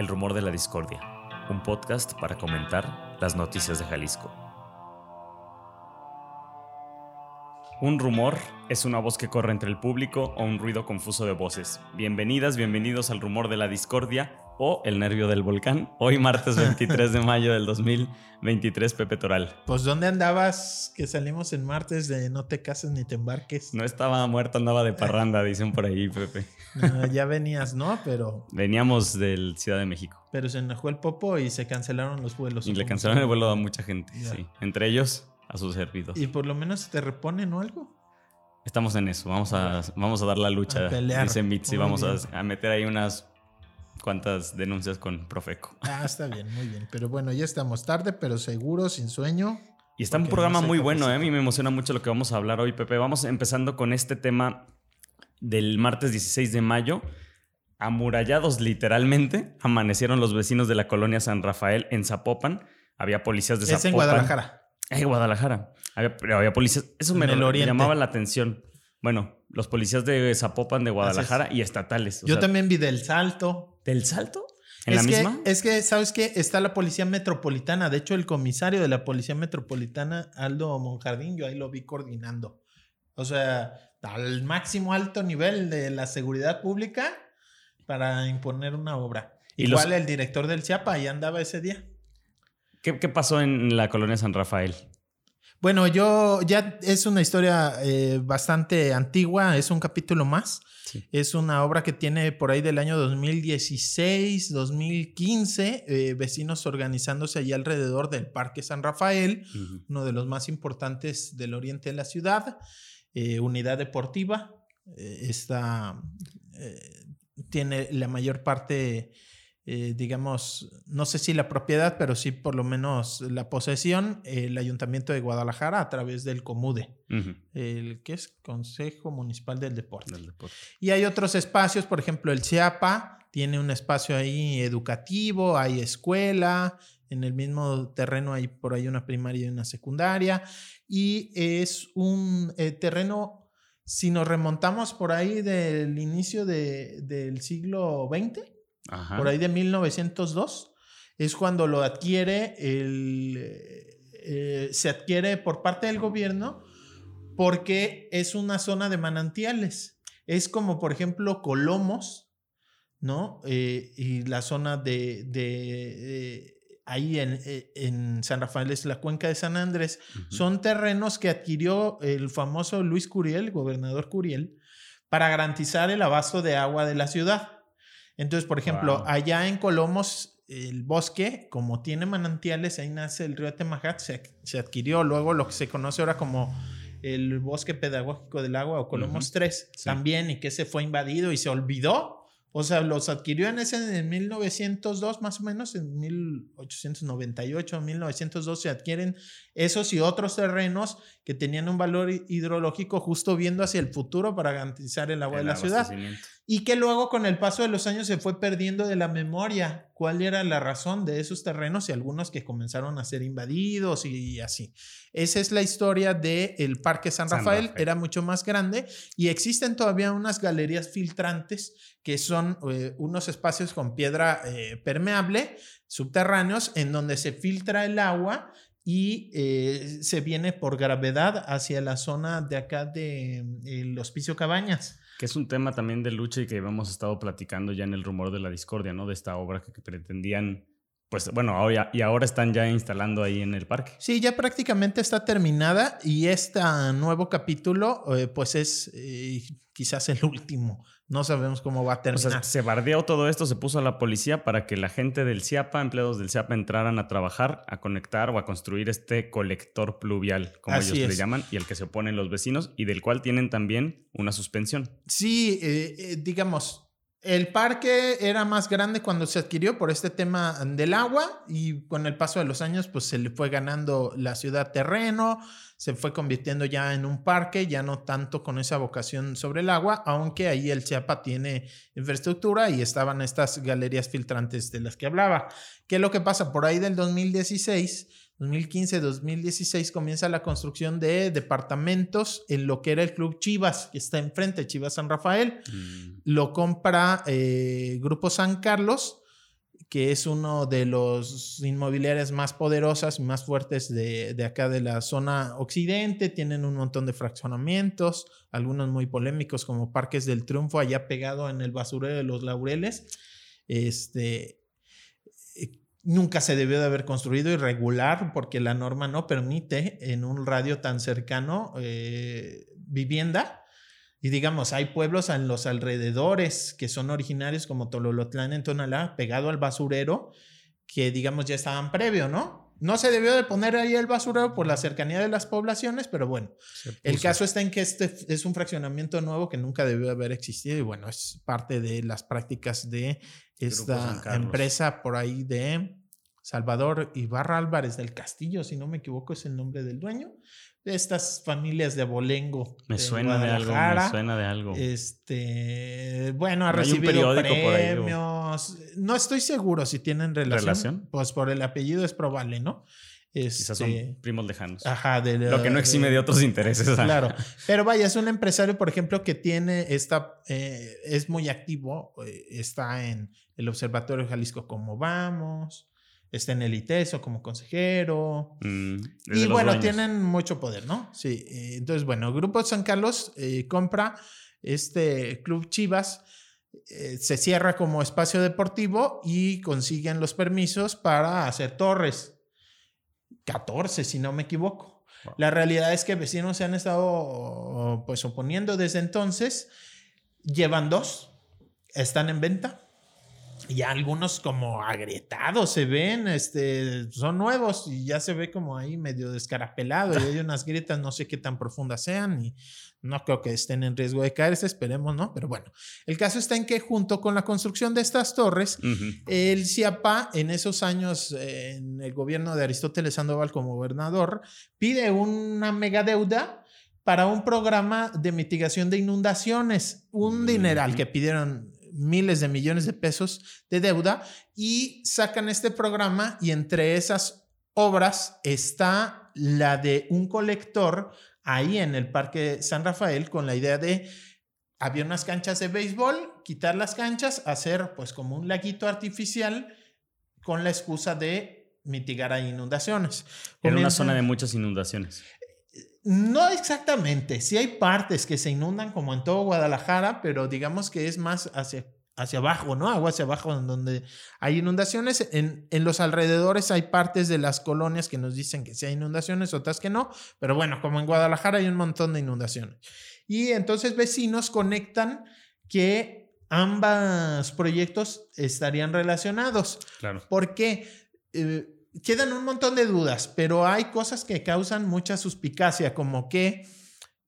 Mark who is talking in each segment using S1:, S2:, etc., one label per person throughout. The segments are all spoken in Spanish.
S1: El Rumor de la Discordia, un podcast para comentar las noticias de Jalisco. Un rumor es una voz que corre entre el público o un ruido confuso de voces. Bienvenidas, bienvenidos al Rumor de la Discordia o El Nervio del Volcán. Hoy martes 23 de mayo del 2023, Pepe Toral.
S2: Pues ¿dónde andabas que salimos en martes de no te cases ni te embarques?
S1: No estaba muerto, andaba de parranda, dicen por ahí, Pepe.
S2: No, ya venías, ¿no? Pero...
S1: Veníamos del Ciudad de México.
S2: Pero se enojó el popo y se cancelaron los vuelos.
S1: Y le cancelaron el vuelo a mucha gente, sí. Entre ellos a sus servidor.
S2: Y por lo menos te reponen o algo.
S1: Estamos en eso, vamos a, vamos a dar la lucha,
S2: A pelear.
S1: dice Mitzi, vamos a meter ahí unas cuantas denuncias con Profeco.
S2: Ah, está bien, muy bien. Pero bueno, ya estamos tarde, pero seguro, sin sueño.
S1: Y está un programa
S2: no
S1: muy bueno, ¿eh? a mí me emociona mucho lo que vamos a hablar hoy, Pepe. Vamos empezando con este tema del martes 16 de mayo. Amurallados literalmente, amanecieron los vecinos de la colonia San Rafael en Zapopan. Había policías de Zapopan.
S2: Es en Guadalajara.
S1: En Guadalajara. Había, policías. Eso me, llamaba la atención. Bueno, los policías de Zapopan, de Guadalajara y estatales. o
S2: Yo
S1: sea,
S2: también vi del salto.
S1: ¿Del salto? ¿En
S2: es
S1: la
S2: que,
S1: misma?
S2: Es que, ¿sabes qué? Está la policía metropolitana. De hecho, el comisario de la policía metropolitana, Aldo Monjardín, yo ahí lo vi coordinando. O sea, al máximo alto nivel de la seguridad pública para imponer una obra.
S1: Y los-
S2: Igual el director del CIAPA ahí andaba ese día.
S1: ¿Qué, qué pasó en la colonia San Rafael?
S2: Bueno, yo ya es una historia eh, bastante antigua, es un capítulo más.
S1: Sí.
S2: Es una obra que tiene por ahí del año 2016, 2015, eh, vecinos organizándose allí alrededor del Parque San Rafael, uno de los más importantes del oriente de la ciudad, eh, unidad deportiva. eh, tiene la mayor parte, eh, digamos, no sé si la propiedad, pero sí por lo menos la posesión, el Ayuntamiento de Guadalajara a través del COMUDE, el que es Consejo Municipal del Deporte.
S1: Del deporte.
S2: Y hay otros espacios, por ejemplo, el CIAPA tiene un espacio ahí educativo, hay escuela, en el mismo terreno hay por ahí una primaria y una secundaria, y es un eh, terreno, si nos remontamos por ahí del inicio de- del siglo XX,
S1: Ajá.
S2: por ahí de 1902, es cuando lo adquiere el, eh, se adquiere por parte del gobierno porque es una zona de manantiales. Es como, por ejemplo, Colomos, ¿no? Eh, y la zona de, de, eh, ahí en, en San Rafael es la cuenca de San Andrés. Son terrenos que adquirió el famoso Luis Curiel, el gobernador Curiel, para garantizar el abasto de agua de la ciudad. Entonces, por ejemplo,
S1: Wow.
S2: allá en Colomos, el bosque, como tiene manantiales, ahí nace el río Temajac, se, se adquirió luego lo que se conoce ahora como el bosque pedagógico del agua o Colomos
S1: Ujú.
S2: 3
S1: Sí.
S2: también y que se fue invadido y se olvidó. O sea, los adquirió en ese en 1902 más o menos, en 1898, 1902 se adquieren esos y otros terrenos que tenían un valor hi- hidrológico justo viendo hacia el futuro para garantizar el agua
S1: El
S2: de la ciudad. Y que luego con el paso de los años se fue perdiendo de la memoria cuál era la razón de esos terrenos y algunos que comenzaron a ser invadidos y así. Esa es la historia del el Parque San
S1: San
S2: Rafael,
S1: Rafael.
S2: era mucho más grande y existen todavía unas galerías filtrantes que son eh, unos espacios con piedra eh, permeable subterráneos en donde se filtra el agua y eh, se viene por gravedad hacia la zona de acá de mm, el Hospicio Cabañas.
S1: Que es un tema también de lucha y que hemos estado platicando ya en el rumor de la discordia, ¿no? De esta obra que, pretendían, pues bueno, ahora, y ahora están ya instalando ahí en el parque.
S2: Sí, ya prácticamente está terminada y este nuevo capítulo eh, pues es eh, quizás el último. No sabemos cómo va a
S1: O
S2: terminar.
S1: sea, se bardeó todo esto, se puso a la policía para que la gente del CIAPA, empleados del CIAPA, entraran a trabajar, a conectar o a construir este colector pluvial, como
S2: Así
S1: ellos le llaman, y el que se oponen los vecinos, y del cual tienen también una suspensión.
S2: Sí, eh, eh, digamos, el parque era más grande cuando se adquirió por este tema del agua y con el paso de los años pues se le fue ganando la ciudad terreno, se fue convirtiendo ya en un parque, ya no tanto con esa vocación sobre el agua, aunque ahí el Chiapa tiene infraestructura y estaban estas galerías filtrantes de las que hablaba. ¿Qué es lo que pasa? Por ahí del 2016 2015-2016 comienza la construcción de departamentos en lo que era el Club Chivas, que está enfrente, Chivas San Rafael.
S1: Mm.
S2: Lo compra eh, Grupo San Carlos, que es uno de los inmobiliarias más poderosas y más fuertes de, de, acá de la zona occidente. Tienen un montón de fraccionamientos, algunos muy polémicos como Parques del Triunfo, allá pegado en el basurero de los Laureles. Este, nunca se debió de haber construido irregular porque la norma no permite en un radio tan cercano eh, vivienda y digamos, hay pueblos en los alrededores que son originarios como Tololotlán en Tonalá, pegado al basurero, que digamos ya estaban previo, ¿no? No se debió de poner ahí el basurero por la cercanía de las poblaciones, pero bueno, el caso está en que este es un fraccionamiento nuevo que nunca debió haber existido y bueno, es parte de las prácticas de esta empresa por ahí de Salvador Ibarra Álvarez del Castillo, si no me equivoco es el nombre del dueño de estas familias de abolengo.
S1: Me suena de algo, me suena de algo.
S2: Este, bueno, ha recibido premios. No estoy seguro si tienen relación. Pues por el apellido es probable, ¿no?
S1: Quizás son este, primos lejanos.
S2: Ajá, de
S1: lo que no exime de, otros intereses.
S2: Claro, pero vaya, es un empresario, por ejemplo, que tiene esta, eh, es muy activo, eh, está en el Observatorio Jalisco Como Vamos, está en el ITESO como consejero. Mm, y bueno, tienen mucho poder, ¿no? Sí. Eh, entonces, bueno, Grupo San Carlos compra este Club Chivas, eh, se cierra como espacio deportivo y consiguen los permisos para hacer torres. 14, si no me equivoco. La realidad es que vecinos se han estado pues oponiendo desde entonces. Llevan dos, están en venta y algunos como agrietados se ven, este, son nuevos y ya se ve como ahí medio descarapelado y hay unas grietas, no sé qué tan profundas sean y no creo que estén en riesgo de caerse, esperemos, ¿no? Pero bueno, el caso está en que junto con la construcción de estas torres, el CIAPA en esos años, en el gobierno de Aristóteles Sandoval como gobernador, pide una mega deuda para un programa de mitigación de inundaciones, un dineral que pidieron miles de millones de pesos de deuda y sacan este programa y entre esas obras está la de un colector ahí en el Parque San Rafael con la idea de había unas canchas de béisbol, quitar las canchas, hacer pues como un laguito artificial con la excusa de mitigar a inundaciones.
S1: En una zona de muchas inundaciones.
S2: No exactamente, sí hay partes que se inundan como en todo Guadalajara, pero digamos que es más hacia, hacia abajo, ¿no? Agua hacia abajo donde hay inundaciones. En, en, los alrededores hay partes de las colonias que nos dicen que sí hay inundaciones, otras que no, pero bueno, como en Guadalajara hay un montón de inundaciones. Y entonces vecinos conectan que ambos proyectos estarían relacionados.
S1: Claro.
S2: Porque... Eh, quedan un montón de dudas, pero hay cosas que causan mucha suspicacia, como que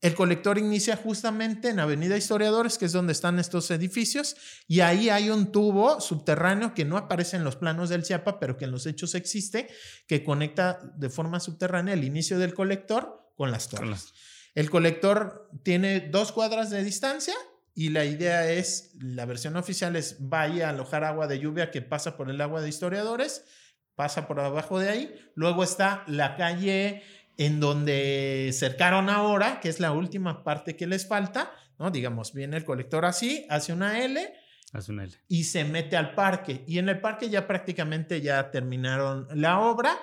S2: el colector inicia justamente en Avenida Historiadores, que es donde están estos edificios, y ahí hay un tubo subterráneo que no aparece en los planos del CIAPA, pero que en los hechos existe, que conecta de forma subterránea el inicio del colector con las torres. El colector tiene dos cuadras de distancia y la idea es, la versión oficial es vaya a alojar agua de lluvia que pasa por el agua de historiadores pasa por abajo de ahí. Luego está la calle en donde cercaron ahora, que es la última parte que les falta, ¿no? Digamos, viene el colector así, hace una L.
S1: Hace una L.
S2: Y se mete al parque. Y en el parque ya prácticamente ya terminaron la obra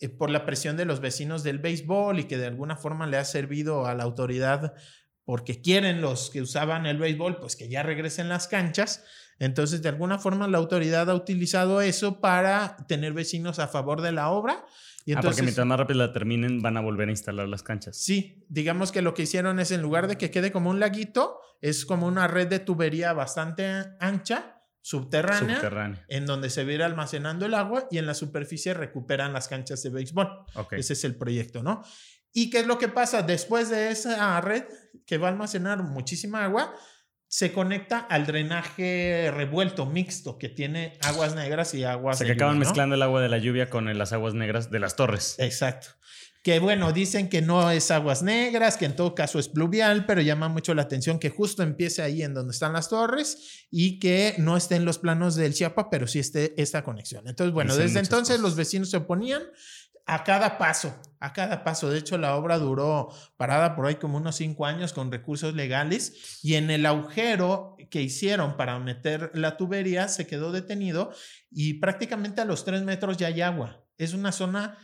S2: eh, por la presión de los vecinos del béisbol y que de alguna forma le ha servido a la autoridad porque quieren los que usaban el béisbol, pues que ya regresen las canchas. Entonces, de alguna forma, la autoridad ha utilizado eso para tener vecinos a favor de la obra.
S1: Y entonces, ah, porque mientras más rápido la terminen, van a volver a instalar las canchas.
S2: Sí, digamos que lo que hicieron es, en lugar de que quede como un laguito, es como una red de tubería bastante ancha, subterránea, subterránea. en donde se viera almacenando el agua y en la superficie recuperan las canchas de béisbol. Ese es el proyecto, ¿no? ¿Y qué es lo que pasa? Después de esa red que va a almacenar muchísima agua, se conecta al drenaje revuelto, mixto, que tiene aguas negras y aguas.
S1: O sea, que acaban mezclando el agua de la lluvia con las aguas negras de las torres.
S2: Exacto. Que bueno, dicen que no es aguas negras, que en todo caso es pluvial, pero llama mucho la atención que justo empiece ahí en donde están las torres y que no esté en los planos del Chiapa, pero sí esté esta conexión. Entonces, bueno, desde entonces los vecinos se oponían a cada paso, a cada paso. De hecho, la obra duró parada por ahí como unos cinco años con recursos legales y en el agujero que hicieron para meter la tubería se quedó detenido y prácticamente a los tres metros ya hay agua. Es una zona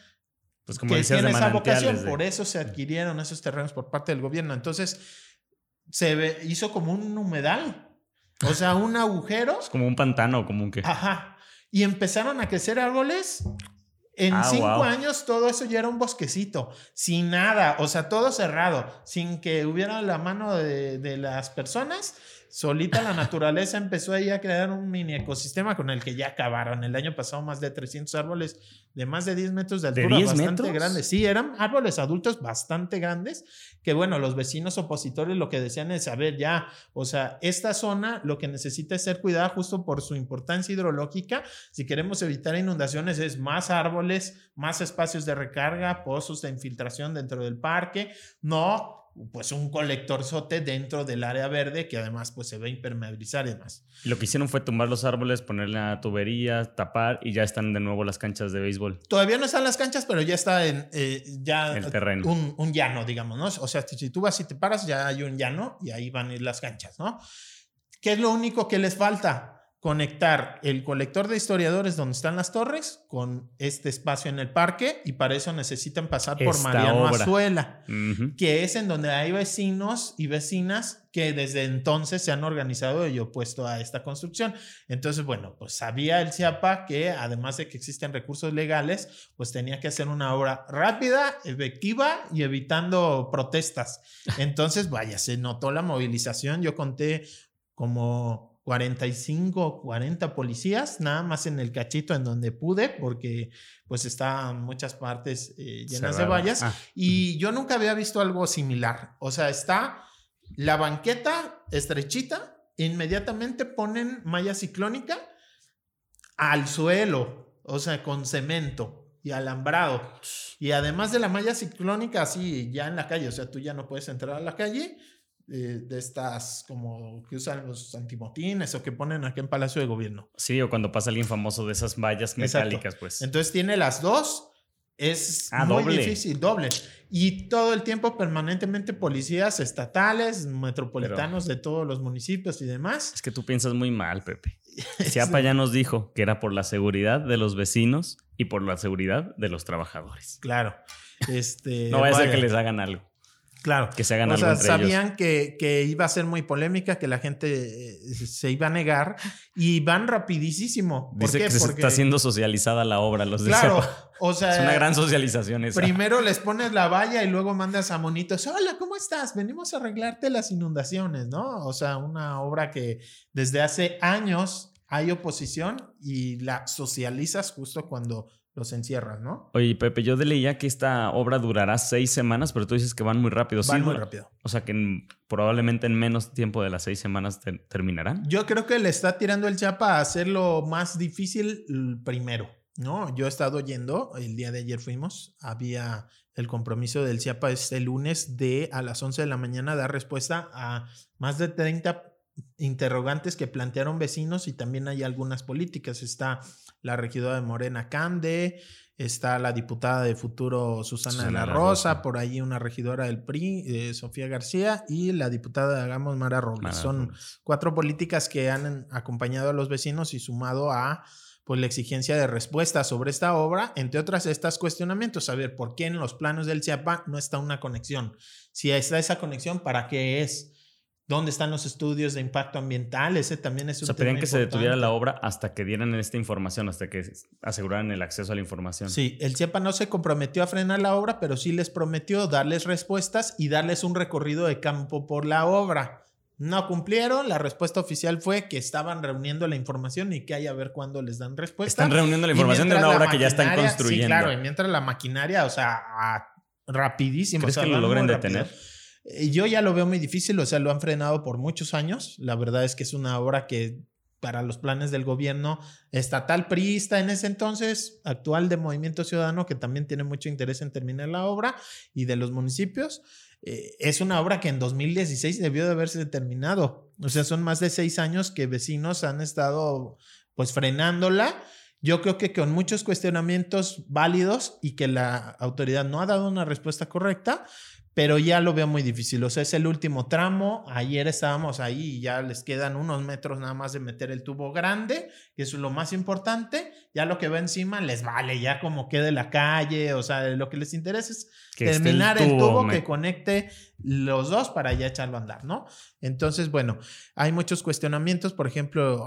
S1: pues como
S2: que tiene esa vocación,
S1: de...
S2: por eso se adquirieron esos terrenos por parte del gobierno. Entonces, se hizo como un humedal, o sea, un agujero.
S1: Es como un pantano, como un que.
S2: Ajá. Y empezaron a crecer árboles en ah, cinco años todo eso ya era un bosquecito, sin nada, o sea, todo cerrado, sin que hubiera la mano de, de las personas solita la naturaleza empezó ahí a crear un mini ecosistema con el que ya acabaron. El año pasado más de 300 árboles de más de 10 metros de altura, bastante grandes. Sí, eran árboles adultos bastante grandes, que bueno, los vecinos opositores lo que decían es, a ver, ya, o sea, esta zona lo que necesita es ser cuidada justo por su importancia hidrológica. Si queremos evitar inundaciones es más árboles, más espacios de recarga, pozos de infiltración dentro del parque, no pues un colector sote dentro del área verde que además pues se va a impermeabilizar y demás.
S1: Lo que hicieron fue tumbar los árboles, ponerle la tubería, tapar y ya están de nuevo las canchas de béisbol.
S2: Todavía no están las canchas, pero ya está en eh, ya
S1: el terreno.
S2: Un, un, llano, digamos, ¿no? O sea, si tú vas y te paras, ya hay un llano y ahí van a ir las canchas, ¿no? ¿Qué es lo único que les falta? Conectar el colector de historiadores donde están las torres con este espacio en el parque y para eso necesitan pasar por Mariano Azuela, que es en donde hay vecinos y vecinas que desde entonces se han organizado y opuesto a esta construcción. Entonces, bueno, pues sabía el CIAPA que además de que existen recursos legales, pues tenía que hacer una obra rápida, efectiva y evitando protestas. Entonces, vaya, se notó la movilización. Yo conté como 45, 40 policías, nada más en el cachito en donde pude, porque pues estaban muchas partes eh, llenas de vallas. Ah, y yo nunca había visto algo similar. O sea, está la banqueta estrechita, inmediatamente ponen malla ciclónica al suelo, o sea, con cemento y alambrado. Y además de la malla ciclónica, así ya en la calle, o sea, tú ya no puedes entrar a la calle, eh, de estas como que usan los antimotines o que ponen aquí en Palacio de Gobierno.
S1: Sí, o cuando pasa alguien famoso de esas vallas metálicas, pues.
S2: Entonces tiene las dos. Es ah, muy difícil, doble. Y todo el tiempo permanentemente policías estatales, metropolitanos de todos los municipios y demás.
S1: Es que tú piensas muy mal, Pepe. Siapa ya nos dijo que era por la seguridad de los vecinos y por la seguridad de los trabajadores.
S2: Claro. Este,
S1: no vaya a ser que les hagan algo.
S2: Claro.
S1: Que se hagan o sea,
S2: sabían Que, que, iba a ser muy polémica, que la gente eh, se iba a negar y van rapidísimo.
S1: Dice que se está siendo socializada la obra, los
S2: Claro, o sea.
S1: Es una gran socialización esa.
S2: Primero les pones la valla y luego mandas a monitos. Hola, ¿cómo estás? Venimos a arreglarte las inundaciones, ¿no? O sea, una obra que desde hace años hay oposición y la socializas justo cuando los encierras, ¿no?
S1: Oye, Pepe, yo leía que esta obra durará seis semanas, pero tú dices que van muy rápido.
S2: Van muy rápido.
S1: O sea que probablemente en menos tiempo de las seis semanas terminarán.
S2: Yo creo que le está tirando el chapa a hacerlo más difícil primero, ¿no? Yo he estado yendo, el día de ayer fuimos, había el compromiso del CIAPA este lunes de a las 11 de la mañana dar respuesta a más de 30 interrogantes que plantearon vecinos y también hay algunas políticas. Está la regidora de Morena Cande, está la diputada de futuro Susana, de la Rosa, por ahí una regidora del PRI, eh, Sofía García, y la diputada de Hagamos Mara Robles. Son cuatro políticas que han acompañado a los vecinos y sumado a pues la exigencia de respuesta sobre esta obra, entre otras estos cuestionamientos, saber por qué en los planos del CIAPA no está una conexión. Si está esa conexión, ¿para qué es? ¿Dónde están los estudios de impacto ambiental? Ese también es un
S1: o sea, pedían que se detuviera la obra hasta que dieran esta información, hasta que aseguraran el acceso a la información.
S2: Sí, el CIEPA no se comprometió a frenar la obra, pero sí les prometió darles respuestas y darles un recorrido de campo por la obra. No cumplieron, la respuesta oficial fue que estaban reuniendo la información y que hay a ver cuándo les dan respuesta.
S1: Están reuniendo la información de una obra que ya están construyendo. Sí,
S2: claro, y mientras la maquinaria, o sea, rapidísimo.
S1: ¿Crees que lo logren detener?
S2: Yo ya lo veo muy difícil, o sea, lo han frenado por muchos años. La verdad es que es una obra que para los planes del gobierno estatal priista en ese entonces, actual de Movimiento Ciudadano, que también tiene mucho interés en terminar la obra, y de los municipios. Eh, es una obra que en 2016 debió de haberse terminado. O sea, son más de seis años que vecinos han estado pues frenándola Yo creo que con muchos cuestionamientos válidos y que la autoridad no ha dado una respuesta correcta, pero ya lo veo muy difícil. O sea, es el último tramo. Ayer estábamos ahí y ya les quedan unos metros nada más de meter el tubo grande, que es lo más importante. Ya lo que va encima les vale, ya como quede la calle. O sea, lo que les interesa es terminar el tubo, que conecte los dos para ya echarlo a andar, ¿no? Entonces, bueno, hay muchos cuestionamientos. Por ejemplo,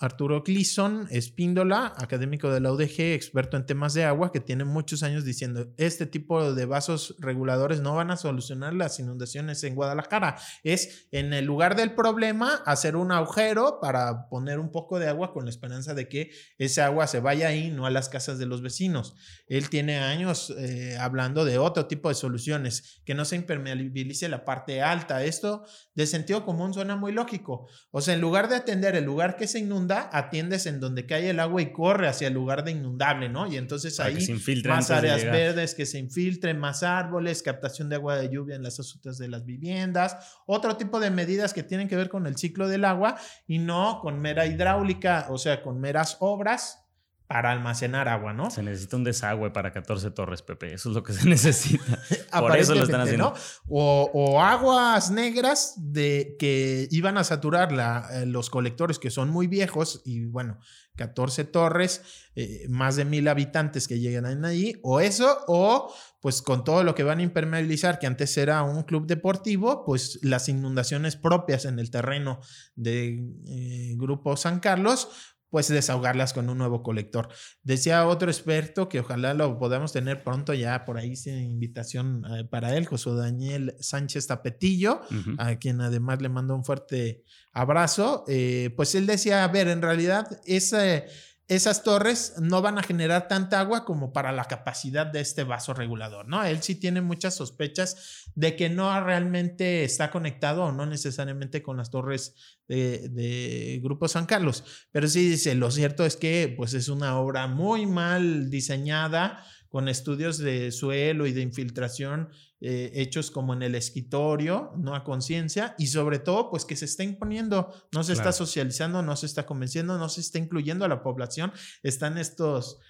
S2: Arturo Clisson, Espíndola, académico de la UDG, experto en temas de agua, que tiene muchos años diciendo, este tipo de vasos reguladores no van a solucionar las inundaciones en Guadalajara. Es en el lugar del problema hacer un agujero para poner un poco de agua con la esperanza de que ese agua se vaya ahí, no a las casas de los vecinos. Él tiene años eh, hablando de otro tipo de soluciones, que no se impermeabilice la parte alta. Esto de sentido común suena muy lógico. O sea, en lugar de atender el lugar que se inunda, atiendes en donde cae el agua y corre hacia el lugar de inundable, ¿no? Y entonces ahí más áreas verdes que se infiltren, más árboles, captación de agua de lluvia en las azotas de las viviendas, otro tipo de medidas que tienen que ver con el ciclo del agua y no con mera hidráulica, o sea, con meras obras para almacenar agua, ¿no?
S1: Se necesita un desagüe para 14 torres, Pepe. Eso es lo que se necesita. Por eso lo están haciendo.
S2: O, aguas negras de que iban a saturar la, eh, los colectores que son muy viejos y bueno, 14 torres, eh, más de mil habitantes que llegan ahí, o eso, o pues con todo lo que van a impermeabilizar, que antes era un club deportivo, pues las inundaciones propias en el terreno de eh, Grupo San Carlos, pues desahogarlas con un nuevo colector. Decía otro experto que ojalá lo podamos tener pronto ya por ahí sin invitación eh, para él, José Daniel Sánchez Tapetillo, a quien además le mando un fuerte abrazo. Eh, pues él decía, a ver, en realidad ese esas torres no van a generar tanta agua como para la capacidad de este vaso regulador, ¿no? Él sí tiene muchas sospechas de que no realmente está conectado o no necesariamente con las torres de, Grupo San Carlos, pero sí dice, lo cierto es que pues es una obra muy mal diseñada, con estudios de suelo y de infiltración eh, hechos como en el escritorio, no a conciencia, y sobre todo, pues que se está imponiendo, no se está socializando, no se está convenciendo, no se está incluyendo a la población, están estos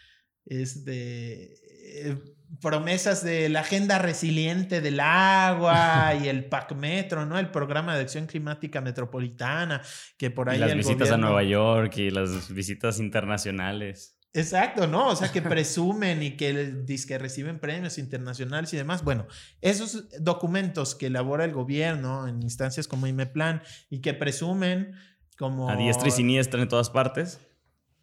S2: este, eh, promesas de la agenda resiliente del agua y el PACmetro, ¿no? El programa de acción climática metropolitana, que por ahí...
S1: Y las visitas a Nueva York y las visitas internacionales.
S2: Exacto, ¿no? O sea, que presumen y que, que reciben premios internacionales y demás. Bueno, esos documentos que elabora el gobierno en instancias como IMEPLAN y que presumen como...
S1: A diestra y siniestra en todas partes.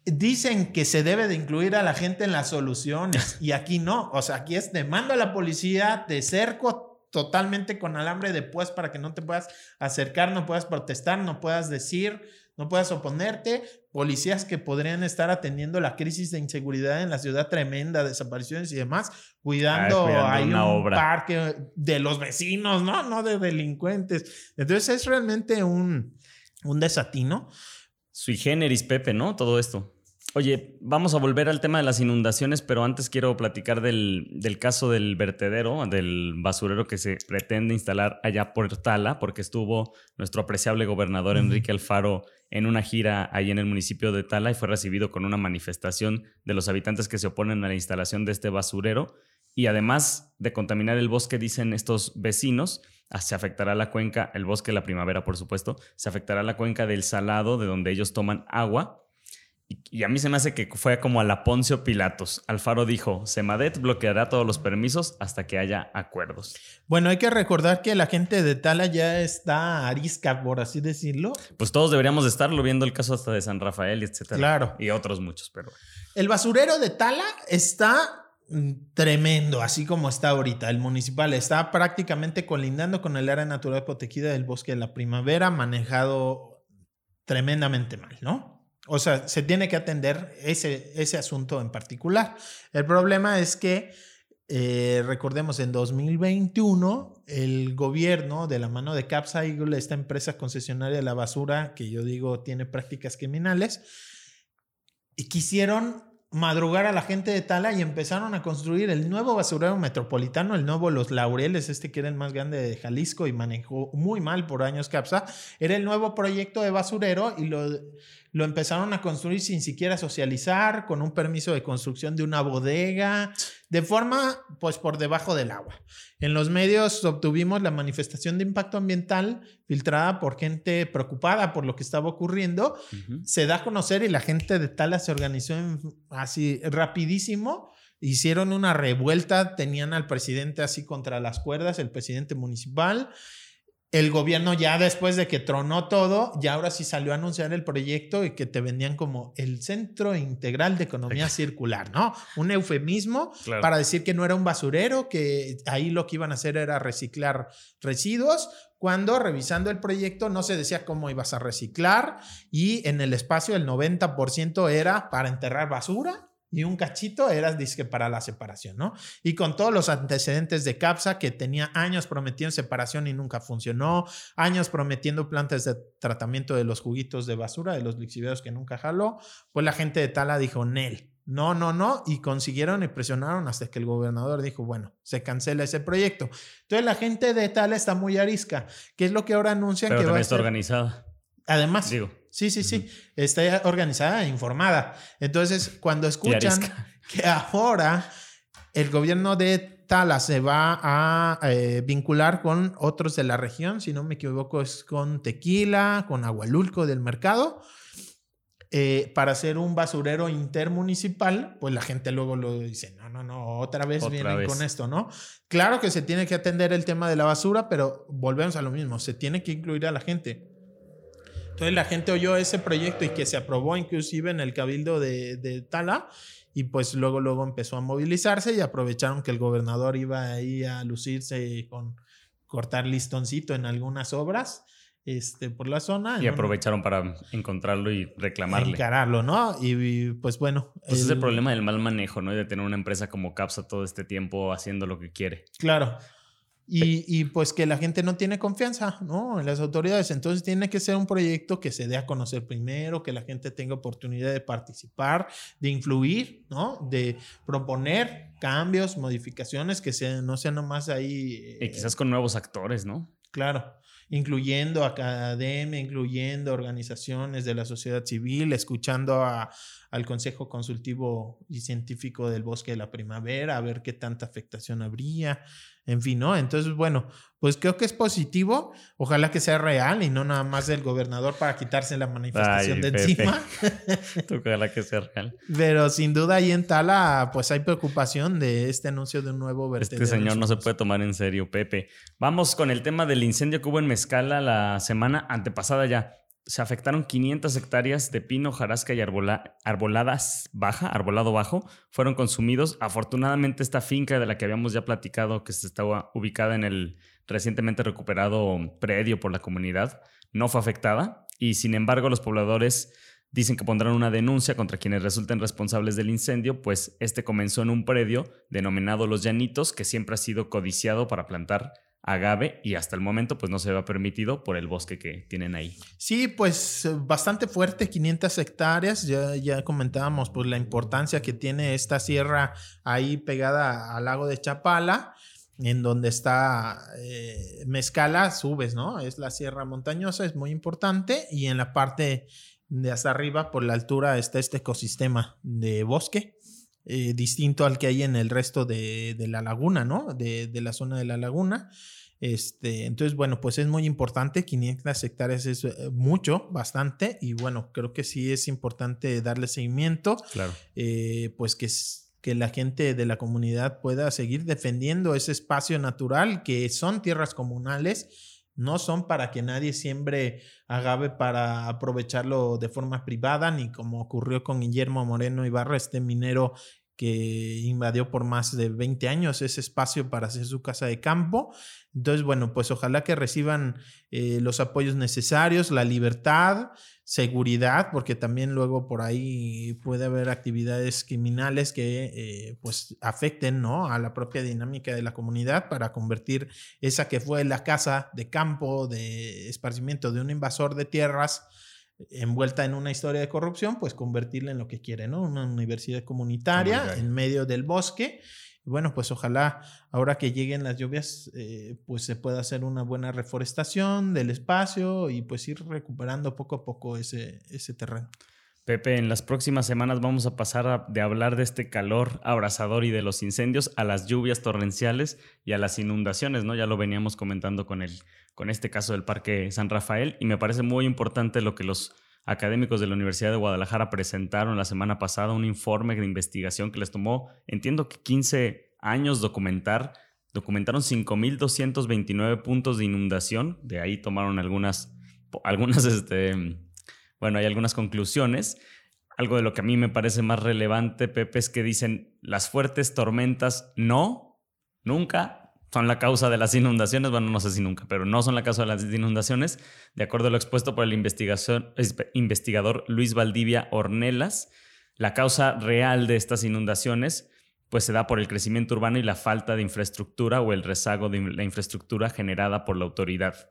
S2: Dicen que se debe de incluir a la gente en las soluciones y aquí no. O sea, aquí es te mando a la policía, te cerco totalmente con alambre de pues para que no te puedas acercar, no puedas protestar, no puedas decir no puedas oponerte, policías que podrían estar atendiendo la crisis de inseguridad en la ciudad tremenda, desapariciones y demás, cuidando, hay un parque de los vecinos, ¿no? No de delincuentes. Entonces es realmente un, un desatino.
S1: Sui generis, Pepe, ¿no? Todo esto. Oye, vamos a volver al tema de las inundaciones, pero antes quiero platicar del, del, caso del vertedero, del basurero que se pretende instalar allá por Tala, porque estuvo nuestro apreciable gobernador Enrique Alfaro en una gira ahí en el municipio de Tala y fue recibido con una manifestación de los habitantes que se oponen a la instalación de este basurero. Y además de contaminar el bosque, dicen estos vecinos, ah, se afectará la cuenca, el bosque de la primavera, por supuesto, se afectará la cuenca del Salado, de donde ellos toman agua. Y, a mí se me hace que fue como a la Poncio Pilatos. Alfaro dijo, Semadet bloqueará todos los permisos hasta que haya acuerdos.
S2: Bueno, hay que recordar que la gente de Tala ya está arisca, por así decirlo.
S1: Pues todos deberíamos estarlo viendo el caso hasta de San Rafael, etcétera.
S2: Claro.
S1: Y otros muchos, pero...
S2: El basurero de Tala está mm, tremendo, así como está ahorita. El municipal está prácticamente colindando con el área natural protegida del bosque de la primavera, manejado tremendamente mal, ¿no? O sea, se tiene que atender ese, ese asunto en particular. El problema es que, eh, recordemos, en 2021, el gobierno, de la mano de Capsa Eagle, esta empresa concesionaria de la basura, que yo digo tiene prácticas criminales, y quisieron madrugar a la gente de Tala y empezaron a construir el nuevo basurero metropolitano, el nuevo Los Laureles, este que era el más grande de Jalisco y manejó muy mal por años CAPSA, era el nuevo proyecto de basurero y lo, lo empezaron a construir sin siquiera socializar, con un permiso de construcción de una bodega, de forma pues por debajo del agua. En los medios obtuvimos la manifestación de impacto ambiental filtrada por gente preocupada por lo que estaba ocurriendo. Se da a conocer y la gente de Tala se organizó así rapidísimo hicieron una revuelta, tenían al presidente así contra las cuerdas, el presidente municipal, el gobierno ya después de que tronó todo, ya ahora sí salió a anunciar el proyecto y que te vendían como el Centro Integral de Economía Circular, ¿no? Un eufemismo para decir que no era un basurero, que ahí lo que iban a hacer era reciclar residuos, cuando revisando el proyecto no se decía cómo ibas a reciclar y en el espacio el 90% era para enterrar basura y un cachito era disque para la separación, ¿no? Y con todos los antecedentes de CAPSA que tenía años prometiendo separación y nunca funcionó, años prometiendo plantas de tratamiento de los juguitos de basura, de los lixiviados que nunca jaló, pues la gente de Tala dijo, Nel, no, no, no, y consiguieron y presionaron hasta que el gobernador dijo, bueno, se cancela ese proyecto. Entonces la gente de Tala está muy arisca, ¿Qué es lo que ahora anuncian
S1: que
S2: va
S1: a organizada.
S2: Además, Digo. Sí, sí, sí. Está organizada e informada. Entonces, cuando escuchan que ahora el gobierno de Tala se va a eh, vincular con otros de la región, si no me equivoco, es con Tequila, con Agualulco del mercado, eh, para hacer un basurero intermunicipal, pues la gente luego lo dice, no, no, no, otra vez vienen con esto, ¿no? Claro que se tiene que atender el tema de la basura, pero volvemos a lo mismo, se tiene que incluir a la gente. Entonces la gente oyó ese proyecto y que se aprobó inclusive en el cabildo de, Tala y pues luego luego empezó a movilizarse y aprovecharon que el gobernador iba ahí a lucirse con cortar listoncito en algunas obras este, por la zona.
S1: Y aprovecharon para encontrarlo y reclamarle.
S2: Encararlo, ¿no? Y, pues bueno.
S1: Pues es el problema del mal manejo, ¿no? Y de tener una empresa como Capsa todo este tiempo haciendo lo que quiere.
S2: Claro. Y, pues que la gente no tiene confianza, ¿no? En las autoridades. Entonces tiene que ser un proyecto que se dé a conocer primero, que la gente tenga oportunidad de participar, de influir, ¿no? De proponer cambios, modificaciones, que no sean nomás ahí.
S1: y quizás con nuevos actores, ¿no?
S2: Claro incluyendo academia, incluyendo organizaciones de la sociedad civil, escuchando a, al Consejo Consultivo y Científico del Bosque de la Primavera, a ver qué tanta afectación habría, en fin, ¿no? Entonces, bueno, pues creo que es positivo, ojalá que sea real y no nada más del gobernador para quitarse la manifestación de encima.
S1: ojalá que sea real.
S2: Pero sin duda ahí en Tala, pues hay preocupación de este anuncio de un nuevo
S1: vertedero. Este señor no se puede tomar en serio, Pepe. Vamos con el tema del incendio que hubo en Mezcala la semana antepasada ya se afectaron 500 hectáreas de pino, jarasca y arboladas baja, arbolado bajo, fueron consumidos. Afortunadamente esta finca de la que habíamos ya platicado, que estaba ubicada en el recientemente recuperado predio por la comunidad, no fue afectada y sin embargo los pobladores dicen que pondrán una denuncia contra quienes resulten responsables del incendio, pues este comenzó en un predio denominado Los Llanitos, que siempre ha sido codiciado para plantar agave y hasta el momento pues no se ha permitido por el bosque que tienen ahí.
S2: Sí, pues bastante fuerte, 500 hectáreas, ya, ya comentábamos pues la importancia que tiene esta sierra ahí pegada al lago de Chapala, en donde está eh, Mezcala, subes, ¿no? Es la sierra montañosa, es muy importante y en la parte de hasta arriba por la altura está este ecosistema de bosque. Eh, distinto al que hay en el resto de, la laguna, ¿no? De, de, la zona de la laguna. Este, entonces, bueno, pues es muy importante, 500 hectáreas es eh, mucho, bastante, y bueno, creo que sí es importante darle seguimiento,
S1: claro.
S2: Eh, pues que, que la gente de la comunidad pueda seguir defendiendo ese espacio natural que son tierras comunales, no son para que nadie siembre agave para aprovecharlo de forma privada, ni como ocurrió con Guillermo Moreno Ibarra, este minero que invadió por más de 20 años ese espacio para hacer su casa de campo. Entonces, bueno, pues ojalá que reciban eh, los apoyos necesarios, la libertad, seguridad, porque también luego por ahí puede haber actividades criminales que eh, pues afecten ¿no? a la propia dinámica de la comunidad para convertir esa que fue la casa de campo, de esparcimiento de un invasor de tierras, envuelta en una historia de corrupción, pues convertirla en lo que quiere, ¿no? Una universidad comunitaria en medio del bosque. Bueno, pues ojalá ahora que lleguen las lluvias, eh, pues se pueda hacer una buena reforestación del espacio y pues ir recuperando poco a poco ese, ese terreno.
S1: Pepe, en las próximas semanas vamos a pasar de hablar de este calor abrasador y de los incendios a las lluvias torrenciales y a las inundaciones, ¿no? Ya lo veníamos comentando con, el, con este caso del Parque San Rafael y me parece muy importante lo que los académicos de la Universidad de Guadalajara presentaron la semana pasada, un informe de investigación que les tomó, entiendo que 15 años documentar. Documentaron 5.229 puntos de inundación, de ahí tomaron algunas, algunas este, bueno, hay algunas conclusiones. Algo de lo que a mí me parece más relevante, Pepe, es que dicen las fuertes tormentas no, nunca son la causa de las inundaciones. Bueno, no sé si nunca, pero no son la causa de las inundaciones, de acuerdo a lo expuesto por el investigador Luis Valdivia Ornelas. La causa real de estas inundaciones pues se da por el crecimiento urbano y la falta de infraestructura o el rezago de la infraestructura generada por la autoridad.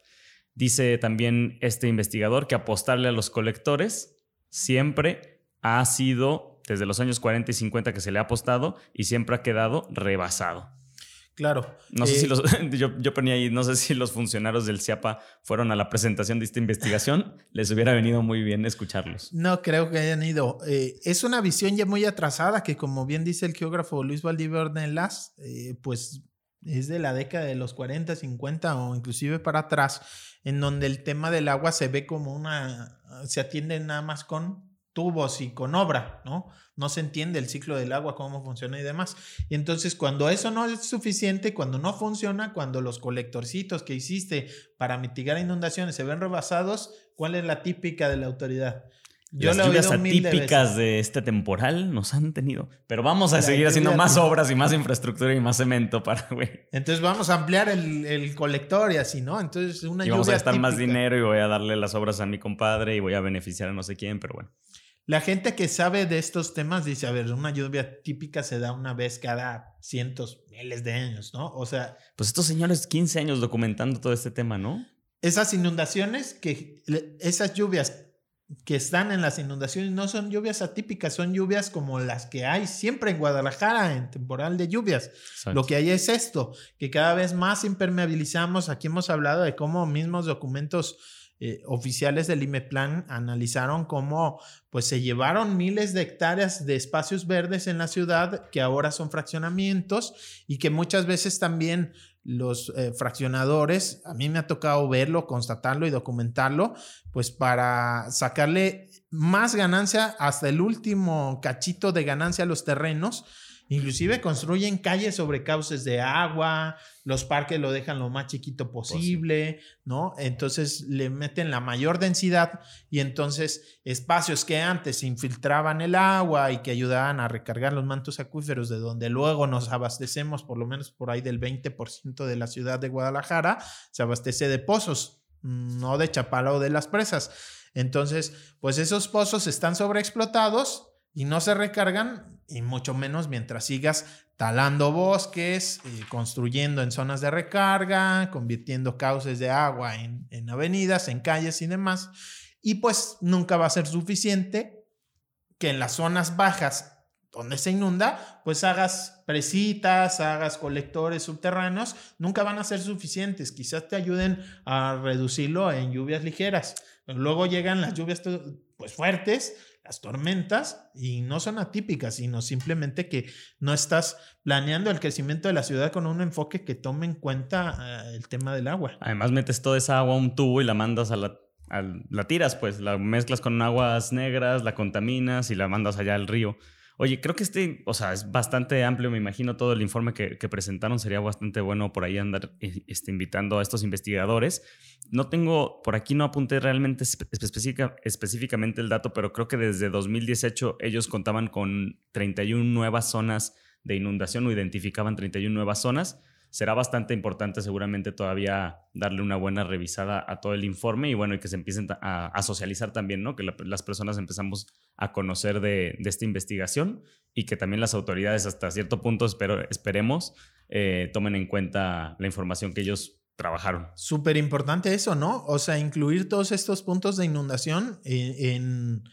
S1: Dice también este investigador que apostarle a los colectores siempre ha sido, desde los años 40 y 50 que se le ha apostado, y siempre ha quedado rebasado.
S2: Claro.
S1: No sé si eh, los, yo, yo, ponía ahí, no sé si los funcionarios del CIAPA fueron a la presentación de esta investigación, les hubiera venido muy bien escucharlos.
S2: No creo que hayan ido. Eh, es una visión ya muy atrasada que, como bien dice el geógrafo Luis Valdivia Ornelas, eh, pues es de la década de los 40, 50 o inclusive para atrás en donde el tema del agua se ve como una, se atiende nada más con tubos y con obra, ¿no? No se entiende el ciclo del agua, cómo funciona y demás. Y entonces cuando eso no es suficiente, cuando no funciona, cuando los colectorcitos que hiciste para mitigar inundaciones se ven rebasados, ¿cuál es la típica de la autoridad?
S1: Las lluvias atípicas de este temporal nos han tenido. Pero vamos a seguir haciendo más obras y más infraestructura y más cemento para, güey.
S2: Entonces vamos a ampliar el, colector y así, ¿no? Entonces una
S1: y vamos a gastar más dinero y voy a darle las obras a mi compadre y voy a beneficiar a no sé quién, pero bueno.
S2: La gente que sabe de estos temas dice, a ver, una lluvia típica se da una vez cada cientos, miles de años, ¿no? O sea...
S1: Pues estos señores 15 años documentando todo este tema, ¿no?
S2: Esas inundaciones, que esas lluvias que están en las inundaciones no son lluvias atípicas, son lluvias como las que hay siempre en Guadalajara en temporal de lluvias. Lo que hay es esto, que cada vez más impermeabilizamos. Aquí hemos hablado de cómo mismos documentos eh, oficiales del IMEPLAN analizaron cómo pues se llevaron miles de hectáreas de espacios verdes en la ciudad que ahora son fraccionamientos y que muchas veces también los eh, fraccionadores, a mí me ha tocado verlo, constatarlo y documentarlo, pues para sacarle más ganancia hasta el último cachito de ganancia a los terrenos Inclusive construyen calles sobre cauces de agua, los parques lo dejan lo más chiquito posible, ¿no? Entonces le meten la mayor densidad y entonces espacios que antes infiltraban el agua y que ayudaban a recargar los mantos acuíferos de donde luego nos abastecemos, por lo menos por ahí del 20% de la ciudad de Guadalajara, se abastece de pozos, no de Chapala o de las presas. Entonces, pues esos pozos están sobreexplotados y no se recargan y mucho menos mientras sigas talando bosques, eh, construyendo en zonas de recarga, convirtiendo cauces de agua en, en avenidas, en calles y demás. Y pues nunca va a ser suficiente que en las zonas bajas donde se inunda, pues hagas presitas, hagas colectores subterráneos, nunca van a ser suficientes. Quizás te ayuden a reducirlo en lluvias ligeras. luego llegan las lluvias pues fuertes las tormentas y no son atípicas, sino simplemente que no estás planeando el crecimiento de la ciudad con un enfoque que tome en cuenta eh, el tema del agua.
S1: Además metes toda esa agua a un tubo y la mandas a la, la tiras, pues la mezclas con aguas negras, la contaminas y la mandas allá al río. Oye, creo que este, o sea, es bastante amplio, me imagino todo el informe que, presentaron sería bastante bueno por ahí andar eh, este, invitando a estos investigadores. No tengo, por aquí no apunté realmente específicamente el dato, pero creo que desde 2018 ellos contaban con 31 nuevas zonas de inundación o identificaban 31 nuevas zonas será bastante importante seguramente todavía darle una buena revisada a todo el informe y bueno, y que se empiecen a, socializar también, ¿no? Que las personas empezamos a conocer de, esta investigación y que también las autoridades hasta cierto punto, espero, esperemos, eh, tomen en cuenta la información que ellos trabajaron.
S2: Súper importante eso, ¿no? O sea, incluir todos estos puntos de inundación en,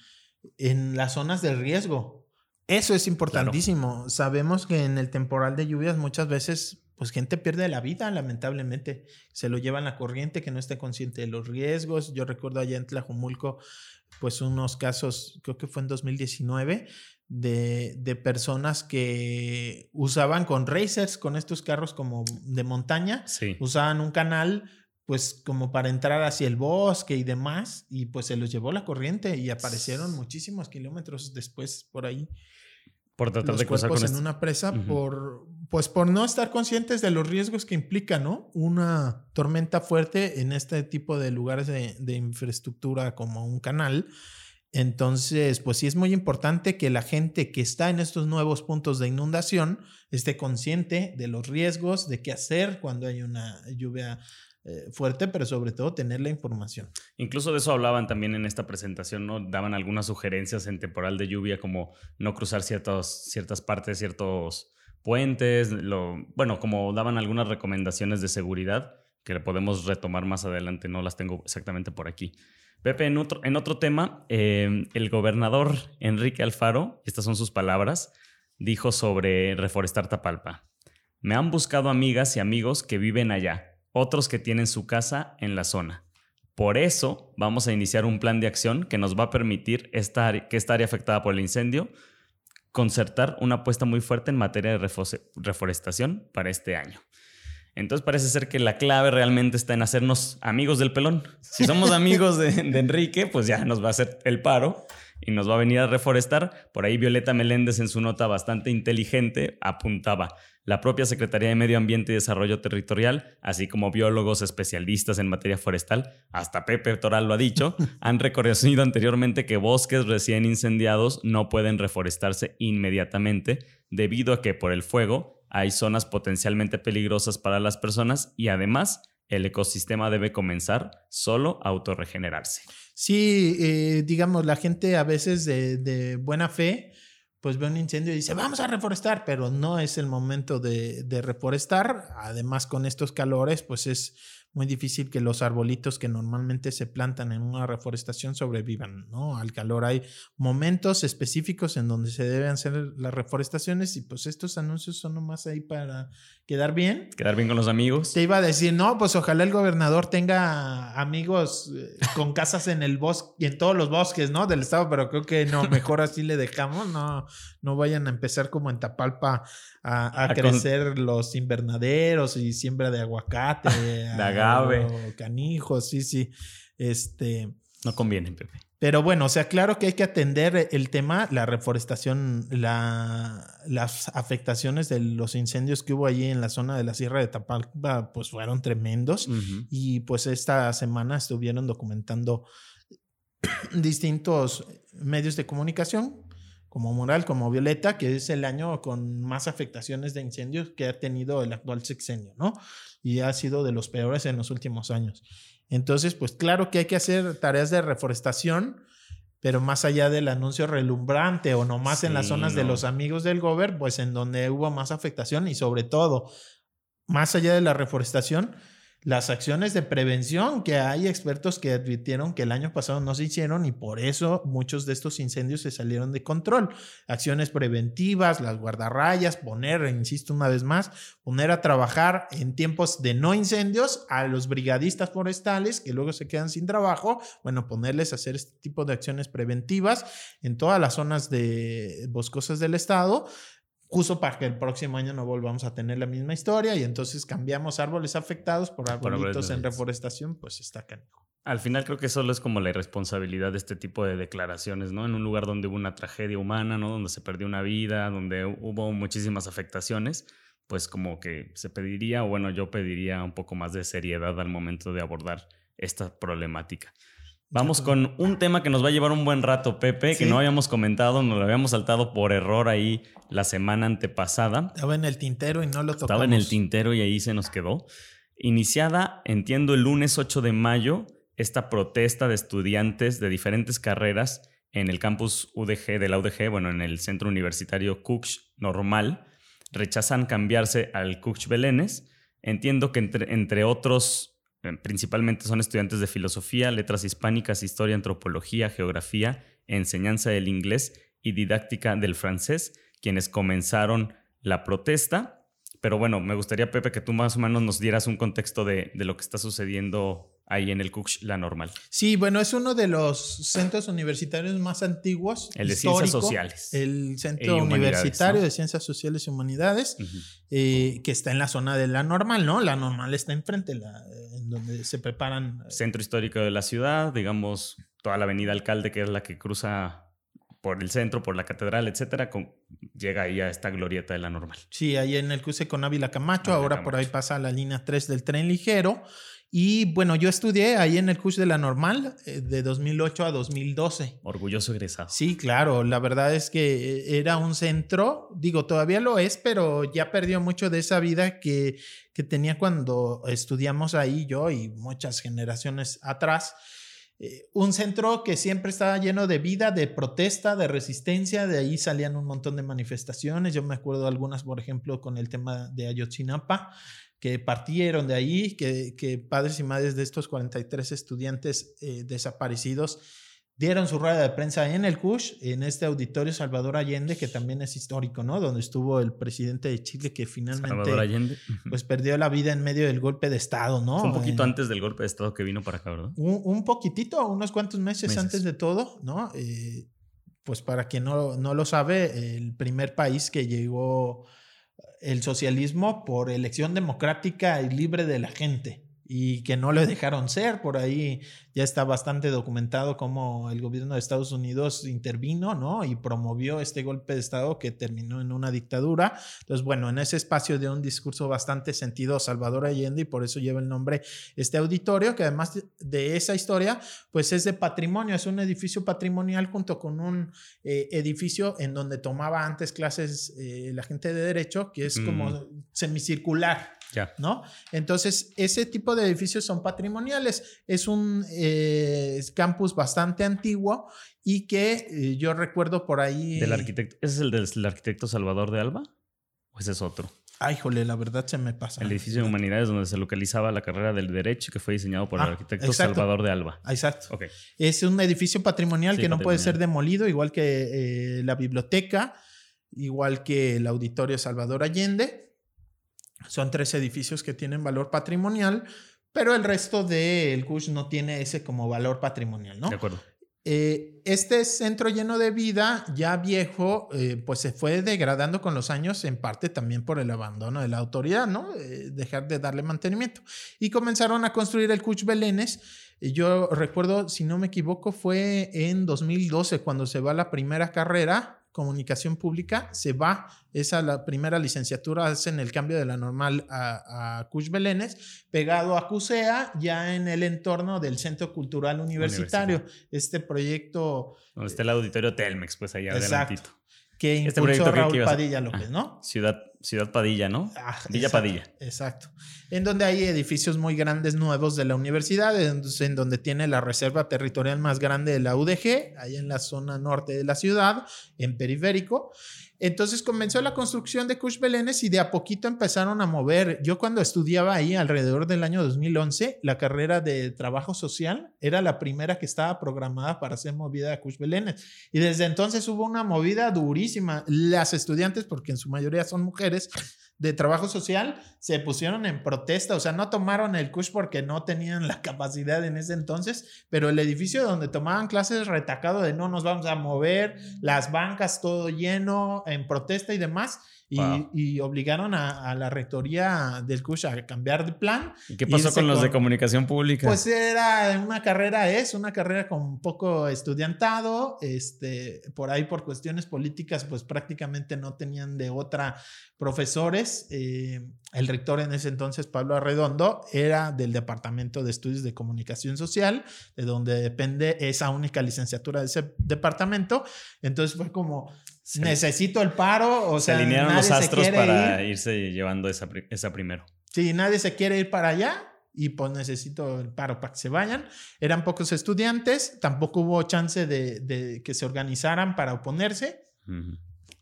S2: en las zonas de riesgo Eso es importantísimo. Sabemos que en el temporal de lluvias muchas veces pues gente pierde la vida, lamentablemente. Se lo llevan la corriente, que no esté consciente de los riesgos. Yo recuerdo allá en Tlajumulco, pues unos casos, creo que fue en 2019, de, de personas que usaban con racers, con estos carros como de montaña,
S1: Sí.
S2: usaban un canal pues como para entrar hacia el bosque y demás, y pues se los llevó la corriente y aparecieron muchísimos kilómetros después por ahí
S1: Por tratar
S2: los
S1: de cruzar con
S2: en una presa por pues por no estar conscientes de los riesgos que implica, ¿no? Una tormenta fuerte en este tipo de lugares de, infraestructura como un canal. Entonces, pues sí es muy importante que la gente que está en estos nuevos puntos de inundación esté consciente de los riesgos, de qué hacer cuando hay una lluvia eh, fuerte, pero sobre todo tener la información.
S1: Incluso de eso hablaban también en esta presentación, ¿no? Daban algunas sugerencias en temporal de lluvia, como no cruzar ciertas partes, ciertos puentes, lo, bueno, como daban algunas recomendaciones de seguridad que podemos retomar más adelante, no las tengo exactamente por aquí. Pepe, en otro, en otro tema, eh, el gobernador Enrique Alfaro, estas son sus palabras, dijo sobre reforestar Tapalpa. Me han buscado amigas y amigos que viven allá, otros que tienen su casa en la zona. Por eso vamos a iniciar un plan de acción que nos va a permitir esta que esta área afectada por el incendio concertar una apuesta muy fuerte en materia de refo- reforestación para este año. Entonces parece ser que la clave realmente está en hacernos amigos del pelón. Si somos amigos de, de Enrique, pues ya nos va a hacer el paro y nos va a venir a reforestar. Por ahí Violeta Meléndez en su nota bastante inteligente apuntaba, la propia Secretaría de Medio Ambiente y Desarrollo Territorial, así como biólogos especialistas en materia forestal, hasta Pepe Toral lo ha dicho, han reconocido anteriormente que bosques recién incendiados no pueden reforestarse inmediatamente debido a que por el fuego hay zonas potencialmente peligrosas para las personas y además el ecosistema debe comenzar solo a autorregenerarse.
S2: Sí, eh, digamos, la gente a veces de, de buena fe, pues ve un incendio y dice, vamos a reforestar, pero no es el momento de, de reforestar. Además, con estos calores, pues es muy difícil que los arbolitos que normalmente se plantan en una reforestación sobrevivan, ¿no? Al calor hay momentos específicos en donde se deben hacer las reforestaciones y pues estos anuncios son nomás ahí para quedar bien.
S1: Quedar bien con los amigos.
S2: Te iba a decir, no, pues ojalá el gobernador tenga amigos eh, con casas en el bosque y en todos los bosques, ¿no? Del estado, pero creo que no, mejor así le dejamos, no, no vayan a empezar como en Tapalpa a, a
S1: A con-
S2: crecer los invernaderos y siembra de aguacate,
S1: De agave.
S2: o canijos, sí, sí. Este,
S1: No conviene, Pepe.
S2: pero bueno, o sea, claro que hay que atender el tema, la reforestación, la, las afectaciones de los incendios que hubo allí en la zona de la Sierra de Tapalpa, pues fueron tremendos. Y pues esta semana estuvieron documentando distintos medios de comunicación, como Moral, como Violeta, que es el año con más afectaciones de incendios que ha tenido el actual sexenio, ¿no? Y ha sido de los peores en los últimos años. Entonces, pues claro que hay que hacer tareas de reforestación, pero más allá del anuncio relumbrante o nomás en las
S1: Sí,
S2: zonas de los amigos del gober, pues en donde hubo más afectación y sobre todo, más allá de la reforestación, las acciones de prevención que hay expertos que advirtieron que el año pasado no se hicieron y por eso muchos de estos incendios se salieron de control. Acciones preventivas, las guardarrayas, poner, insisto una vez más, poner a trabajar en tiempos de no incendios a los brigadistas forestales que luego se quedan sin trabajo, bueno, ponerles a hacer este tipo de acciones preventivas en todas las zonas de boscosas del estado justo para que el próximo año no volvamos a tener la misma historia y entonces cambiamos árboles afectados por
S1: árboles
S2: arbolitos en reforestación, pues está canijo.
S1: Al final creo que solo es como la irresponsabilidad de este tipo de declaraciones, ¿no? En un lugar donde hubo una tragedia humana, ¿no? Donde se perdió una vida, donde hubo muchísimas afectaciones, pues como que se pediría, o bueno, yo pediría un poco más de seriedad al momento de abordar esta problemática. Vamos con un tema que nos va a llevar un buen rato, Pepe, que no habíamos comentado, nos lo habíamos saltado por error ahí la semana antepasada.
S2: Estaba en el tintero y no lo tocamos.
S1: Estaba en el tintero y ahí se nos quedó. Iniciada, entiendo, el lunes 8 de mayo, esta protesta de estudiantes de diferentes carreras en el campus UDG de la UDG, bueno, en el centro universitario Cooks normal, rechazan cambiarse al Cooks Belénes. Entiendo que entre, entre otros, principalmente son estudiantes de filosofía, letras hispánicas, historia, antropología, geografía, enseñanza del inglés y Didáctica del Francés, quienes comenzaron la protesta. Pero bueno, me gustaría, Pepe, que tú más o menos nos dieras un contexto de, de lo que está sucediendo ahí en el Cuch La Normal.
S2: Sí, bueno, es uno de los centros universitarios más antiguos.
S1: El de Ciencias Sociales.
S2: El Centro Universitario de Ciencias Sociales y Humanidades, eh, que está en la zona de La Normal, ¿no? La Normal está enfrente, la, en donde se preparan...
S1: Eh, Centro histórico de la ciudad, digamos, toda la avenida Alcalde, que es la que cruza por el centro, por la catedral, etcétera, con, llega ahí a esta glorieta de la normal.
S2: Sí, ahí en el cruce con Ávila Camacho, ahora por ahí pasa la línea 3 del tren ligero. Y bueno, yo estudié ahí en el curso de la normal eh, de 2008 a 2012.
S1: Orgulloso egresado.
S2: Sí, claro. La verdad es que eh, era un centro, digo, todavía lo es, pero ya perdió mucho de esa vida que, que tenía cuando estudiamos ahí yo y muchas generaciones atrás. Eh, un centro que siempre estaba lleno de vida, de protesta, de resistencia, de ahí salían un montón de manifestaciones, yo me acuerdo algunas, por ejemplo, con el tema de Ayotzinapa, que partieron de ahí, que, que padres y madres de estos 43 estudiantes eh, desaparecidos dieron su rueda de prensa en el CUSH, en este auditorio Salvador Allende, que también es histórico, ¿no? Donde estuvo el presidente de Chile que finalmente pues perdió la vida en medio del golpe de Estado, ¿no?
S1: un poquito antes del golpe de Estado que vino para acá, ¿verdad?
S2: Un, poquitito, unos cuantos meses, antes de todo, ¿no? Eh, pues para quien no, no lo sabe, el primer país que llegó el socialismo por elección democrática y libre de la gente y que no le dejaron ser. Por ahí ya está bastante documentado cómo el gobierno de Estados Unidos intervino, ¿no? Y promovió este golpe de Estado que terminó en una dictadura. Entonces, bueno, en ese espacio de un discurso bastante sentido Salvador Allende y por eso lleva el nombre este auditorio, que además de esa historia, pues es de patrimonio, es un edificio patrimonial junto con un eh, edificio en donde tomaba antes clases eh, la gente de derecho, que es como mm. semicircular. ¿No? Entonces, ese tipo de edificios son patrimoniales. Es un eh, campus bastante antiguo y que eh, yo recuerdo por ahí.
S1: Del arquitecto. ¿Ese es el del arquitecto Salvador de Alba? ¿O ese es otro?
S2: Ay, jole, la verdad se me pasa.
S1: El edificio de humanidades donde se localizaba la carrera del derecho que fue diseñado por el ah, arquitecto Salvador de Alba.
S2: Exacto. Es un edificio patrimonial que no puede ser demolido, igual que eh, la biblioteca, igual que el auditorio Salvador Allende. Son tres edificios que tienen valor patrimonial, pero el resto del CUSH no tiene ese como valor patrimonial, ¿no?
S1: De acuerdo.
S2: Eh, este centro lleno de vida, ya viejo, eh, pues se fue degradando con los años, en parte también por el abandono de la autoridad, ¿no? Eh, dejar de darle mantenimiento. Y comenzaron a construir el Cuch Belénes. Yo recuerdo, si no me equivoco, fue en 2012 cuando se va la primera carrera comunicación pública, se va, esa la primera licenciatura, hacen el cambio de la normal a, a Cush Belénes, pegado a CUSEA, ya en el entorno del Centro Cultural Universitario. Este proyecto...
S1: Donde está el auditorio Telmex, pues allá adelantito
S2: que este impulsó Raúl Padilla López, ¿no?
S1: Ciudad, Ciudad Padilla, ¿no?
S2: Ah,
S1: Villa Padilla.
S2: Exacto. En donde hay edificios muy grandes nuevos de la universidad, en donde tiene la reserva territorial más grande de la UDG, ahí en la zona norte de la ciudad, en periférico. Entonces comenzó la construcción de Cush Belénes y de a poquito empezaron a mover. Yo cuando estudiaba ahí alrededor del año 2011, la carrera de trabajo social era la primera que estaba programada para ser movida a Cush Belénes. Y desde entonces hubo una movida durísima. Las estudiantes, porque en su mayoría son mujeres, de trabajo social se pusieron en protesta, o sea, no tomaron el CUSH porque no tenían la capacidad en ese entonces, pero el edificio donde tomaban clases retacado de no nos vamos a mover, las bancas todo lleno, en protesta y demás, y, obligaron a, la rectoría del CUSH a cambiar de plan.
S1: ¿Y qué pasó con los de comunicación pública?
S2: Pues era una carrera, es una carrera con poco estudiantado, este, por ahí por cuestiones políticas, pues prácticamente no tenían de otra profesores. Eh, el rector en ese entonces, Pablo Arredondo, era del Departamento de Estudios de Comunicación Social, de donde depende esa única licenciatura de ese departamento. Entonces fue como, necesito el paro, o sea,
S1: se alinearon los astros para irse llevando esa, esa primero.
S2: Sí, nadie se quiere ir para allá y pues necesito el paro para que se vayan. Eran pocos estudiantes, tampoco hubo chance de, que se organizaran para oponerse.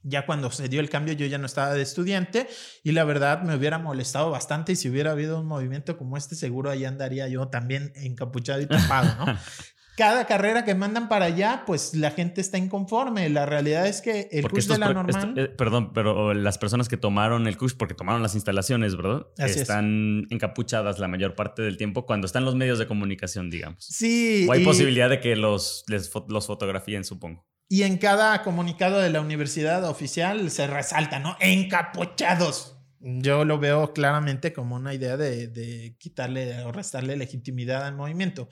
S2: Ya cuando se dio el cambio yo ya no estaba de estudiante y la verdad me hubiera molestado bastante y si hubiera habido un movimiento como este seguro ahí andaría yo también encapuchado y tapado, ¿no? cada carrera que mandan para allá, pues la gente está inconforme. La realidad es que el
S1: Porque
S2: CUSH de la normal...
S1: esto- eh, perdón, pero las personas que tomaron el CUSH, porque tomaron las instalaciones, ¿verdad?
S2: Así es.
S1: están encapuchadas la mayor parte del tiempo cuando están los medios de comunicación, digamos.
S2: sí,
S1: O hay
S2: y-
S1: posibilidad de que los, les los fotografíen, supongo.
S2: Y en cada comunicado de la universidad oficial se resalta, ¿no? Encapuchados. Yo lo veo claramente como una idea de, de quitarle o restarle legitimidad al movimiento.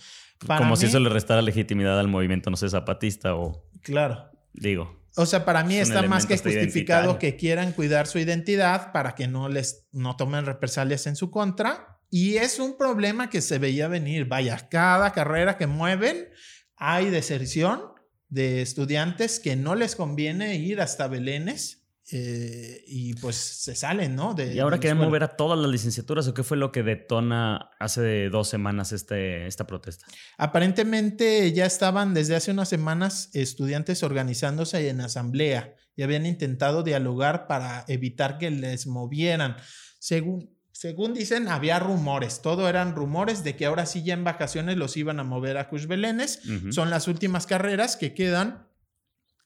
S2: Para
S1: Como si eso le restara legitimidad al movimiento, no sé, zapatista o,
S2: Claro.
S1: digo,
S2: O sea, para mí
S1: Es
S2: está más que justificado que quieran cuidar su identidad para que no les no tomen represalias en su contra. Y es un problema que se veía venir. Vaya, cada carrera que mueven hay deserción de estudiantes que no les conviene ir hasta Belénes eh, y pues se salen, ¿no? De,
S1: ¿Y ahora quieren mover a todas las licenciaturas o qué fue lo que detona hace dos semanas este, esta protesta?
S2: Aparentemente ya estaban desde hace unas semanas estudiantes organizándose en asamblea y habían intentado dialogar para evitar que les movieran. Según, según dicen, había rumores, todo eran rumores de que ahora sí ya en vacaciones los iban a mover a Cush Belénes. Son las últimas carreras que quedan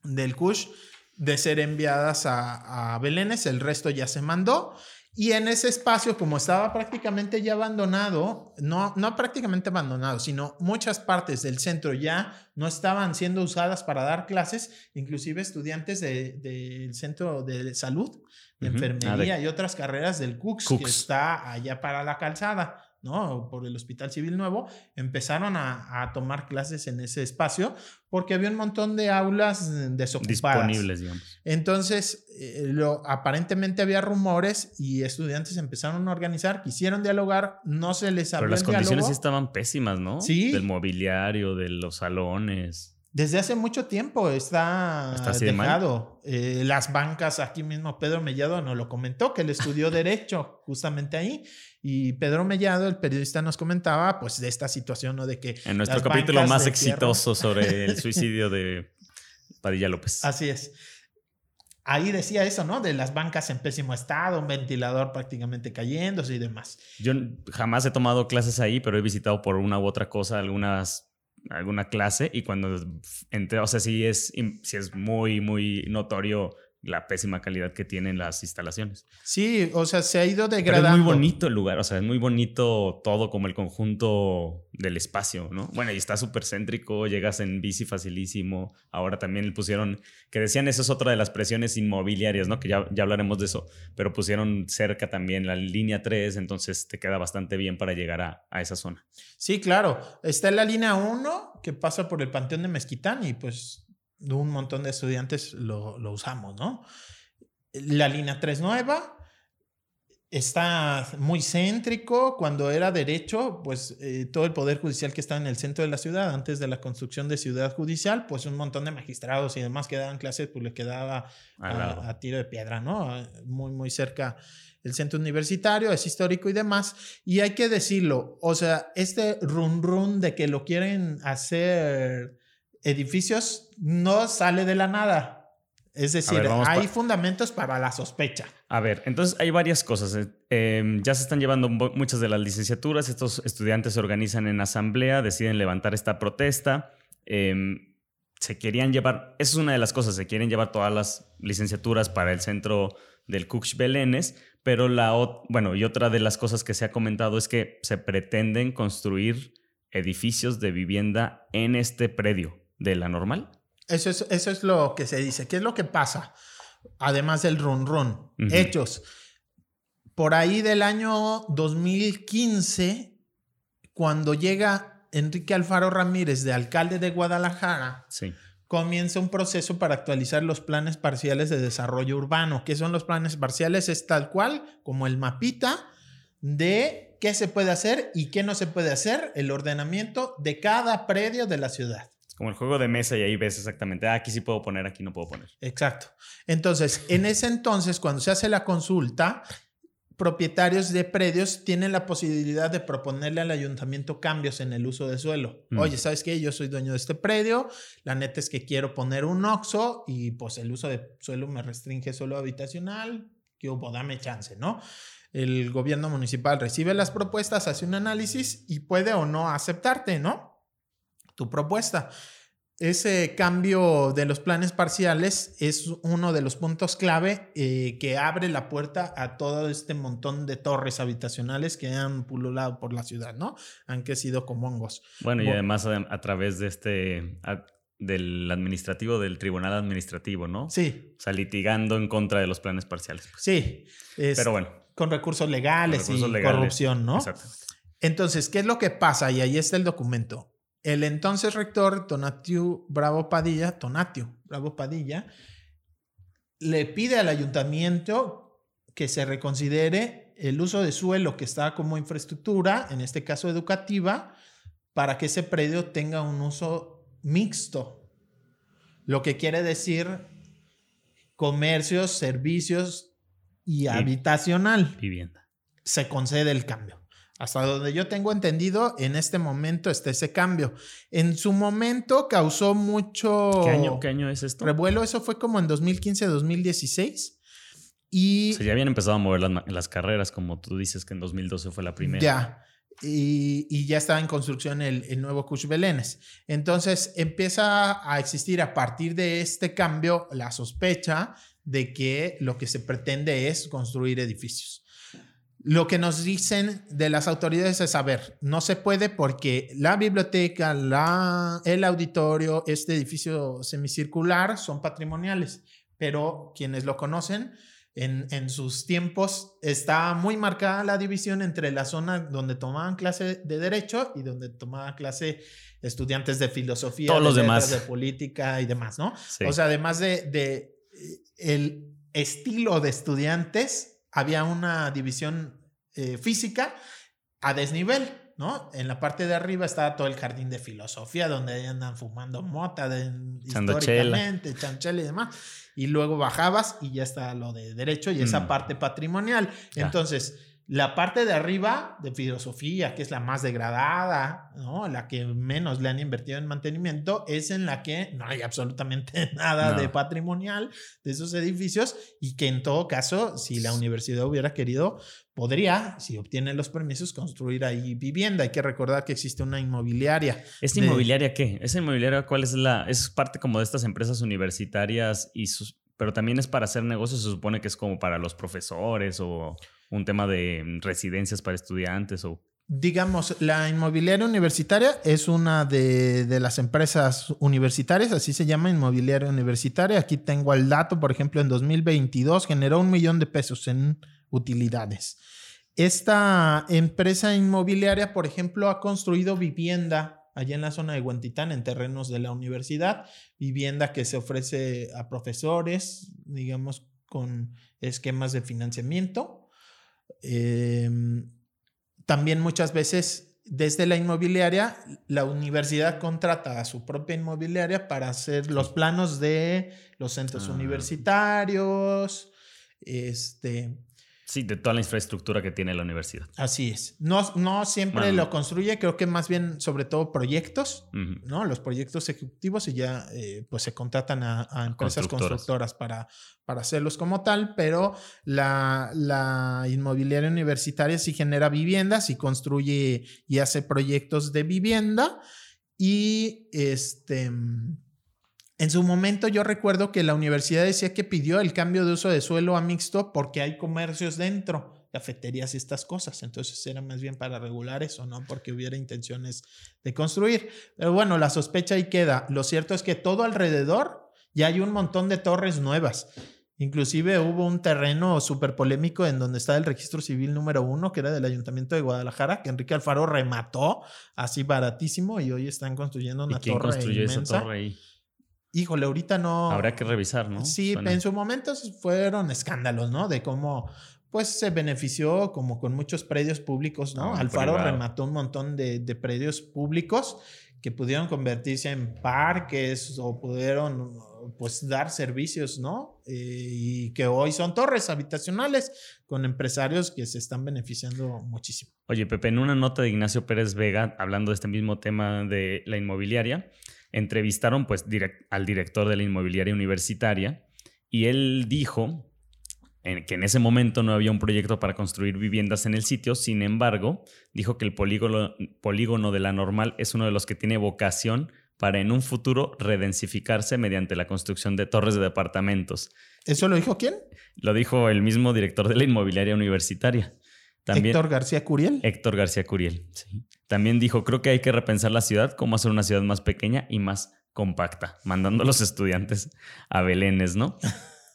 S2: del Cush de ser enviadas a, a Belénes, el resto ya se mandó. Y en ese espacio, como estaba prácticamente ya abandonado, no, no prácticamente abandonado, sino muchas partes del centro ya no estaban siendo usadas para dar clases, inclusive estudiantes de- del centro de salud, de enfermería y otras carreras del CUCS, que
S1: Cux.
S2: está allá para la calzada, ¿no? Por el Hospital Civil Nuevo, empezaron a, a tomar clases en ese espacio porque había un montón de aulas eh, desocupadas.
S1: disponibles, digamos.
S2: Entonces, eh, lo, aparentemente había rumores y estudiantes empezaron a organizar, quisieron dialogar, no se les abrió
S1: Pero las
S2: el
S1: condiciones
S2: diálogo.
S1: sí estaban pésimas, ¿no?
S2: Sí.
S1: Del mobiliario, de los salones.
S2: Desde hace mucho tiempo está,
S1: ¿Está así de mal?
S2: dejado. Eh, las bancas, aquí mismo Pedro Mellado nos lo comentó, que él estudió Derecho justamente ahí. Y Pedro Mellado, el periodista, nos comentaba pues de esta situación, ¿no? De que...
S1: En nuestro capítulo más exitoso sobre el suicidio de Padilla López.
S2: Así es. Ahí decía eso, ¿no? De las bancas en pésimo estado, un ventilador prácticamente cayéndose y demás.
S1: Yo jamás he tomado clases ahí, pero he visitado por una u otra cosa algunas alguna clase y cuando entré, o sea, sí es, sí es muy, muy notorio la pésima calidad que tienen las instalaciones.
S2: Sí, o sea, se ha ido
S1: Pero es
S2: degradando.
S1: muy bonito el lugar, o sea, es muy bonito todo como el conjunto del espacio, ¿no? Bueno, y está súper céntrico, llegas en bici facilísimo. Ahora también le pusieron, que decían, eso es otra de las presiones inmobiliarias, ¿no? Que ya, ya hablaremos de eso, pero pusieron cerca también la línea 3, entonces te queda bastante bien para llegar a, a esa zona.
S2: Sí, claro. Está en la línea 1 que pasa por el Panteón de Mezquitán y pues un montón de estudiantes lo, lo usamos, ¿no? La línea 3 nueva está muy céntrico. Cuando era derecho, pues eh, todo el poder judicial que estaba en el centro de la ciudad, antes de la construcción de ciudad judicial, pues un montón de magistrados y demás que daban clases, pues le quedaba a, a tiro de piedra, ¿no? Muy, muy cerca el centro universitario, es histórico y demás. Y hay que decirlo, o sea, este run run de que lo quieren hacer edificios no sale de la nada. Es decir,
S1: ver,
S2: hay fundamentos para la sospecha.
S1: A ver, entonces hay varias cosas. eh. Eh, ya se están llevando mu- muchas de las licenciaturas. Estos estudiantes se organizan en asamblea, deciden levantar esta protesta. Eh, se querían llevar, esa es una de las cosas, se quieren llevar todas las licenciaturas para el centro del Cuch Belénes, pero la, ot- bueno, y otra de las cosas que se ha comentado es que se pretenden construir edificios de vivienda en este predio de la normal.
S2: Eso es, eso es lo que se dice. ¿Qué es lo que pasa? Además del run run. Hechos. Por ahí del año 2015, cuando llega Enrique Alfaro Ramírez de alcalde de Guadalajara,
S1: Sí.
S2: comienza un proceso para actualizar los planes parciales de desarrollo urbano. ¿Qué son los planes parciales? Es tal cual como el mapita de qué se puede hacer y qué no se puede hacer, el ordenamiento de cada predio de la ciudad.
S1: Como el juego de mesa y ahí ves exactamente, ah, aquí sí puedo poner, aquí no puedo poner.
S2: Exacto. Entonces, en ese entonces, cuando se hace la consulta, propietarios de predios tienen la posibilidad de proponerle al ayuntamiento cambios en el uso de suelo.
S1: Mm.
S2: Oye, ¿sabes qué? Yo soy dueño de este predio, la neta es que quiero poner un OXO y pues el uso de suelo me restringe solo habitacional, que hubo, dame chance, ¿no? El gobierno municipal recibe las propuestas, hace un análisis y puede o no aceptarte, ¿no? Tu propuesta. Ese cambio de los planes parciales es uno de los puntos clave eh, que abre la puerta a todo este montón de torres habitacionales que han pululado por la ciudad, ¿no? Han crecido como hongos.
S1: Bueno, y además a, través de este, del administrativo, del tribunal administrativo, ¿no?
S2: Sí.
S1: O sea, litigando en contra de los planes parciales.
S2: Pues. Sí.
S1: Pero bueno.
S2: Con recursos legales y corrupción, ¿no? Exactamente. Entonces, ¿qué es lo que pasa? Y ahí está el documento el entonces rector Tonatiu Bravo Padilla, Tonatiu Bravo Padilla, le pide al ayuntamiento que se reconsidere el uso de suelo que está como infraestructura, en este caso educativa, para que ese predio tenga un uso mixto. Lo que quiere decir comercios, servicios y, y habitacional.
S1: Vivienda.
S2: Se concede el cambio. Hasta donde yo tengo entendido, en este momento está ese cambio. En su momento causó mucho...
S1: ¿Qué año, qué año es esto?
S2: Revuelo, eso fue como en 2015-2016. Y...
S1: Se ya habían empezado a mover las, carreras, como tú dices que en 2012 fue la primera.
S2: Ya. Y, ya estaba en construcción el, el nuevo Cush Belénes. Entonces empieza a existir a partir de este cambio la sospecha de que lo que se pretende es construir edificios. Lo que nos dicen de las autoridades es, a ver, no se puede porque la biblioteca, la, el auditorio, este edificio semicircular son patrimoniales, pero quienes lo conocen, en, en, sus tiempos está muy marcada la división entre la zona donde tomaban clase de derecho y donde tomaban clase estudiantes de filosofía,
S1: Todos los
S2: de,
S1: demás.
S2: de política y demás, ¿no? O sea, además de, de el estilo de estudiantes, había una división eh, física a desnivel, ¿no? En la parte de arriba estaba todo el jardín de filosofía, donde andan fumando mota de, históricamente, chanchela y demás. Y luego bajabas y ya está lo de derecho y esa mm. parte patrimonial. Entonces la parte de arriba de filosofía, que es la más degradada, ¿no? la que menos le han invertido en mantenimiento, es en la que no hay absolutamente nada de patrimonial de esos edificios y que en todo caso, si la universidad hubiera querido, podría, si obtiene los permisos, construir ahí vivienda. Hay que recordar que existe una inmobiliaria.
S1: ¿Esta inmobiliaria qué? ¿Esa inmobiliaria cuál es la...? Es parte como de estas empresas universitarias y sus... Pero también es para hacer negocios, se supone que es como para los profesores o un tema de residencias para estudiantes o...
S2: Digamos, la inmobiliaria universitaria es una de, las empresas universitarias, así se llama inmobiliaria universitaria. Aquí tengo el dato, por ejemplo, en 2022 generó un millón de pesos en utilidades. Esta empresa inmobiliaria, por ejemplo, ha construido vivienda allá en la zona de Huentitán, en terrenos de la universidad, vivienda que se ofrece a profesores, digamos, con esquemas de financiamiento Em, también muchas veces desde la inmobiliaria, la universidad contrata a su propia inmobiliaria para hacer los planos de los centros ah. universitarios, este,
S1: Sí, de toda la infraestructura que tiene la universidad.
S2: Así es. No, no siempre lo construye, creo que más bien, sobre todo, proyectos, ¿no? Los proyectos ejecutivos y ya eh, pues se contratan a, empresas constructoras, para, para hacerlos como tal, pero la, la inmobiliaria universitaria sí genera viviendas y construye y hace proyectos de vivienda y este en su momento yo recuerdo que la universidad decía que pidió el cambio de uso de suelo a mixto porque hay comercios dentro, cafeterías y estas cosas. Entonces era más bien para regular eso, no porque hubiera intenciones de construir. Pero bueno, la sospecha ahí queda. Lo cierto es que todo alrededor ya hay un montón de torres nuevas. Inclusive hubo un terreno súper polémico en donde está el registro civil número uno, que era del Ayuntamiento de Guadalajara, que Enrique Alfaro remató así baratísimo y hoy están construyendo una ¿Y quién construyó esa torre ahí? Híjole, ahorita no.
S1: Habrá que revisar, ¿no?
S2: Sí, en su momento fueron escándalos, ¿no? De cómo, pues, se benefició como con muchos predios públicos, ¿no? Alfaro remató un montón de, de, predios públicos que pudieron convertirse en parques o pudieron, pues, dar servicios, ¿no? Eh, y que hoy son torres habitacionales con empresarios que se están beneficiando muchísimo.
S1: Oye, Pepe, en una nota de Ignacio Pérez Vega, hablando de este mismo tema de la inmobiliaria, entrevistaron pues al director de la inmobiliaria universitaria y él dijo en, que en ese momento no había un proyecto para construir viviendas en el sitio, sin embargo, dijo que el polígono, polígono de la normal es uno de los que tiene vocación para en un futuro redensificarse mediante la construcción de torres de departamentos.
S2: ¿Eso lo dijo quién?
S1: Lo dijo el mismo director de la inmobiliaria universitaria.
S2: Héctor García Curiel.
S1: Héctor García Curiel, sí. También dijo, creo que hay que repensar la ciudad, cómo hacer una ciudad más pequeña y más compacta, mandando a los estudiantes a Belénes, ¿no?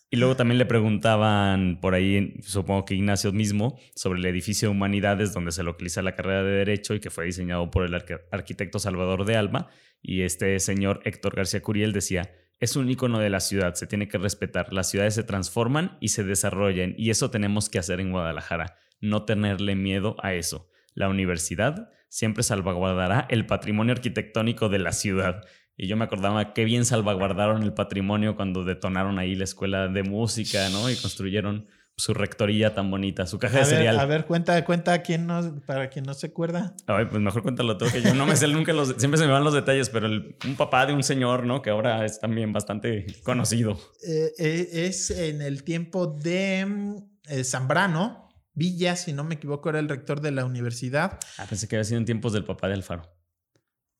S1: Y luego también le preguntaban por ahí, supongo que Ignacio mismo, sobre el edificio de Humanidades, donde se localiza la carrera de Derecho y que fue diseñado por el arquitecto Salvador de Alba. Y este señor Héctor García Curiel decía, es un icono de la ciudad, se tiene que respetar. Las ciudades se transforman y se desarrollan y eso tenemos que hacer en Guadalajara, no tenerle miedo a eso. La universidad siempre salvaguardará el patrimonio arquitectónico de la ciudad y yo me acordaba qué bien salvaguardaron el patrimonio cuando detonaron ahí la escuela de música, ¿no? Y construyeron su rectoría tan bonita, su caja
S2: a
S1: de
S2: ver,
S1: cereal.
S2: A ver, cuenta, cuenta quién no, para quien no se acuerda.
S1: Ay, pues mejor cuéntalo tú, que yo no me sé nunca los, siempre se me van los detalles, pero un papá de un señor, ¿no? Que ahora es también bastante conocido.
S2: Eh, eh, es en el tiempo de eh, Zambrano, Villa, si no me equivoco, era el rector de la universidad.
S1: Ah, pensé que había sido en tiempos del papá de Alfaro.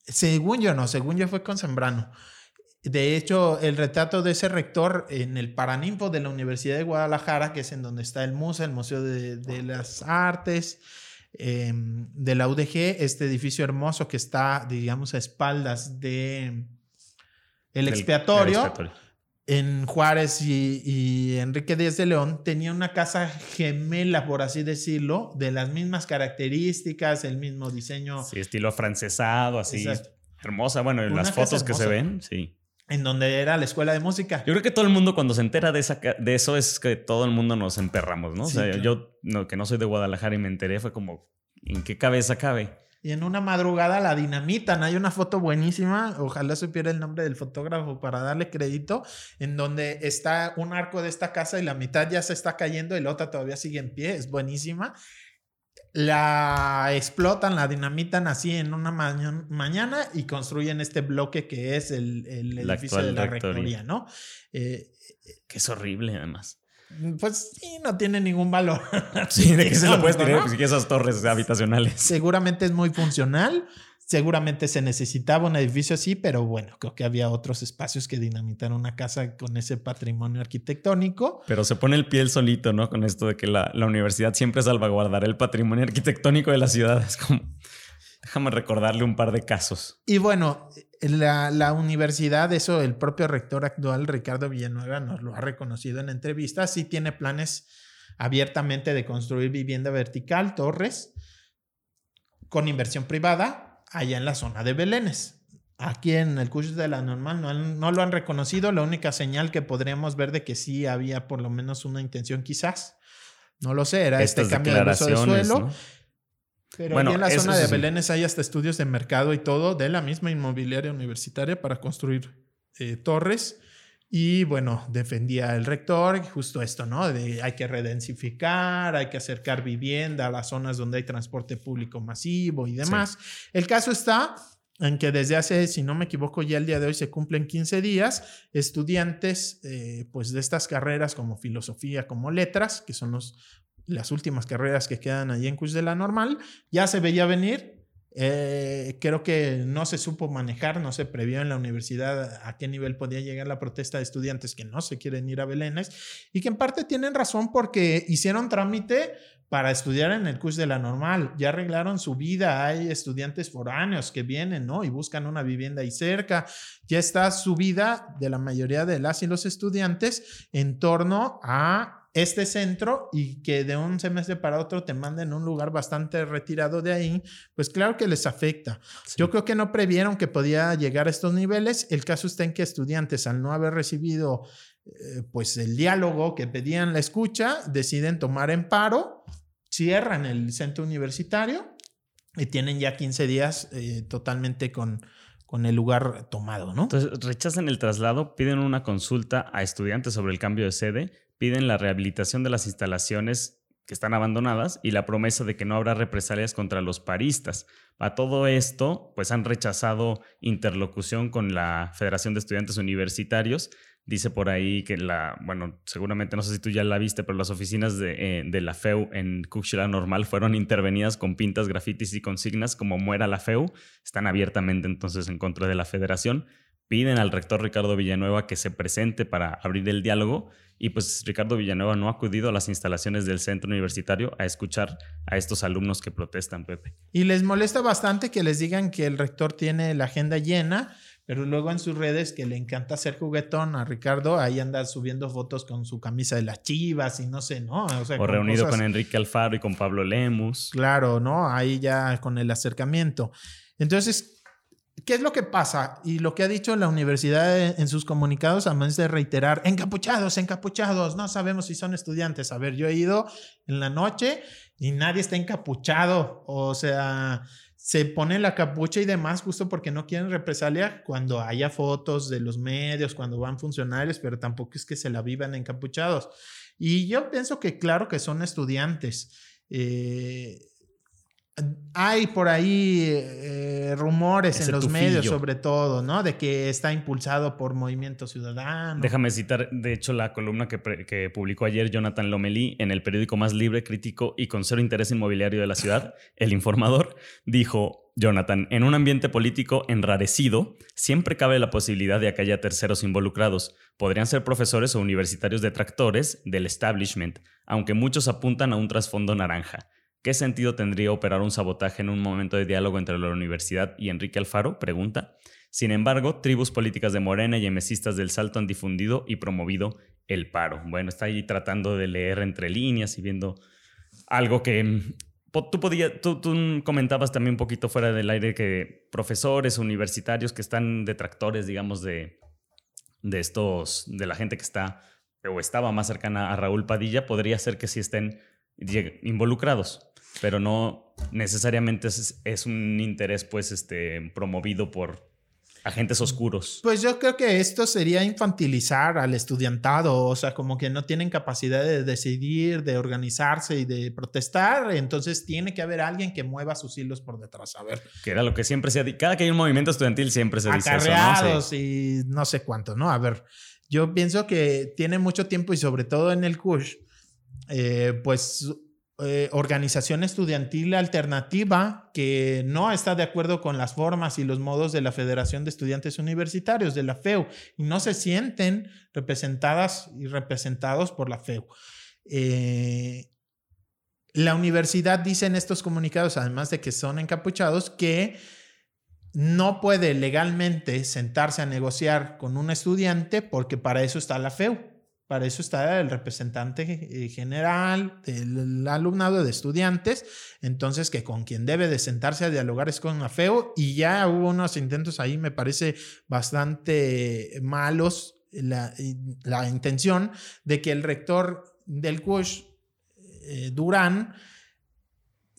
S2: Según yo no, según yo fue con Sembrano. De hecho, el retrato de ese rector en el Paranimpo de la Universidad de Guadalajara, que es en donde está el MUSA, el Museo de, las Artes, em, de la UDG, este edificio hermoso que está, digamos, a espaldas de el expiatorio en Juárez y, Enrique Díaz de León tenía una casa gemela, por así decirlo, de las mismas características, el mismo diseño.
S1: Sí, estilo francesado, así. Hermosa, bueno, en las fotos que se ven, sí.
S2: En donde era la escuela de música.
S1: Yo creo que todo el mundo cuando se entera de, esa, de eso es que todo el mundo nos emperramos, ¿no? o sea, yo no, que no soy de Guadalajara y me enteré, fue como, ¿en qué cabeza cabe?
S2: Y en una madrugada la dinamitan. Hay una foto buenísima, ojalá supiera el nombre del fotógrafo para darle crédito, en donde está un arco de esta casa y la mitad ya se está cayendo y la otra todavía sigue en pie, es buenísima. La explotan, la dinamitan así en una mañana y construyen este bloque que es el, edificio de la rectoría, ¿no?
S1: Eh, que es horrible además.
S2: Pues sí, no tiene ningún valor.
S1: Sí, ¿de qué se lo puedes tirar? Pues esas torres habitacionales.
S2: Seguramente es muy funcional. Seguramente se necesitaba un edificio así, pero bueno, creo que había otros espacios que dinamitar una casa con ese patrimonio arquitectónico.
S1: Pero se pone el pie solito, ¿no? Con esto de que la, la universidad siempre salvaguardará el patrimonio arquitectónico de la ciudad. Es como. Déjame recordarle un par de casos.
S2: Y bueno, la, la, universidad, eso el propio rector actual, Ricardo Villanueva, nos lo ha reconocido en entrevistas, sí tiene planes abiertamente de construir vivienda vertical, torres, con inversión privada, allá en la zona de Belénes. Aquí en el curso de la normal no, no, lo han reconocido, la única señal que podríamos ver de que sí había por lo menos una intención quizás, no lo sé, era este cambio de uso de suelo. Pero bueno, en la zona de Belénes hay hasta estudios de mercado y todo de la misma inmobiliaria universitaria para construir eh, torres. Y bueno, defendía el rector justo esto, ¿no? De hay que redensificar, hay que acercar vivienda a las zonas donde hay transporte público masivo y demás. El caso está en que desde hace, si no me equivoco, ya el día de hoy se cumplen 15 días, estudiantes eh, pues de estas carreras como filosofía, como letras, que son los las últimas carreras que quedan allí en Cus de la Normal, ya se veía venir. Eh, creo que no se supo manejar, no se previó en la universidad a qué nivel podía llegar la protesta de estudiantes que no se quieren ir a Belénes y que en parte tienen razón porque hicieron trámite para estudiar en el curso de la normal. Ya arreglaron su vida. Hay estudiantes foráneos que vienen, ¿no? Y buscan una vivienda ahí cerca. Ya está su vida de la mayoría de las y los estudiantes en torno a este centro y que de un semestre para otro te manden a un lugar bastante retirado de ahí, pues claro que les afecta. Yo creo que no previeron que podía llegar a estos niveles. El caso está en que estudiantes, al no haber recibido eh, pues el diálogo que pedían la escucha, deciden tomar en paro, cierran el centro universitario y tienen ya 15 días eh, totalmente con, con el lugar tomado, ¿no?
S1: Entonces rechazan el traslado, piden una consulta a estudiantes sobre el cambio de sede piden la rehabilitación de las instalaciones que están abandonadas y la promesa de que no habrá represalias contra los paristas. A todo esto, pues han rechazado interlocución con la Federación de Estudiantes Universitarios, Dice por ahí que la, bueno, seguramente no sé si tú ya la viste, pero las oficinas de, eh, la FEU en Cuxila Normal fueron intervenidas con pintas, grafitis y consignas como muera la FEU. Están abiertamente entonces en contra de la federación. Piden al rector Ricardo Villanueva que se presente para abrir el diálogo y pues Ricardo Villanueva no ha acudido a las instalaciones del centro universitario a escuchar a estos alumnos que protestan, Pepe.
S2: Y les molesta bastante que les digan que el rector tiene la agenda llena pero luego en sus redes, que le encanta ser juguetón a Ricardo, ahí anda subiendo fotos con su camisa de las chivas y no sé, ¿no?
S1: O, reunido con Enrique Alfaro y con Pablo Lemus.
S2: Claro, ¿no? Ahí ya con el acercamiento. Entonces, ¿qué es lo que pasa? Y lo que ha dicho la universidad en sus comunicados, además de reiterar, encapuchados, encapuchados, no sabemos si son estudiantes. A ver, yo he ido en la noche y nadie está encapuchado. O sea se pone la capucha y demás justo porque no quieren represalia cuando haya fotos de los medios, cuando van funcionarios, pero tampoco es que se la vivan encapuchados. Y yo pienso que claro que son estudiantes. Eh, hay por ahí eh, rumores en los medios, sobre todo, ¿no? De que está impulsado por Movimiento Ciudadano.
S1: Déjame citar, de hecho, la columna que, que, publicó ayer Jonathan Lomelí en el periódico más libre, crítico y con cero interés inmobiliario de la ciudad, El Informador, dijo Jonathan, en un ambiente político enrarecido, siempre cabe la posibilidad de que haya terceros involucrados. Podrían ser profesores o universitarios detractores del establishment, aunque muchos apuntan a un trasfondo naranja. ¿Qué sentido tendría operar un sabotaje en un momento de diálogo entre la universidad y Enrique Alfaro? Pregunta. Sin embargo, tribus políticas de Morena y emesistas del Salto han difundido y promovido el paro. Bueno, está ahí tratando de leer entre líneas y viendo algo que mm, tú, podías, tú, comentabas también un poquito fuera del aire que profesores universitarios que están detractores, digamos, de, de estos, de la gente que está o estaba más cercana a Raúl Padilla, podría ser que sí estén involucrados pero no necesariamente es, un interés pues este promovido por agentes oscuros.
S2: Pues yo creo que esto sería infantilizar al estudiantado, o sea, como que no tienen capacidad de decidir, de organizarse y de protestar, entonces tiene que haber alguien que mueva sus hilos por detrás, a ver.
S1: Que era lo que siempre se ha cada que hay un movimiento estudiantil siempre se dice eso,
S2: ¿no? y no sé cuánto, ¿no? A ver, yo pienso que tiene mucho tiempo y sobre todo en el CUSH, eh, pues eh, organización estudiantil alternativa que no está de acuerdo con las formas y los modos de la Federación de Estudiantes Universitarios, de la FEU, y no se sienten representadas y representados por la FEU. Eh, la universidad dice en estos comunicados, además de que son encapuchados, que no puede legalmente sentarse a negociar con un estudiante porque para eso está la FEU. Para eso está el representante eh, general del alumnado de estudiantes, entonces que con quien debe de sentarse a dialogar es con AFEO. Y ya hubo unos intentos ahí, me parece bastante malos la, la intención de que el rector del CUSH, eh, Durán,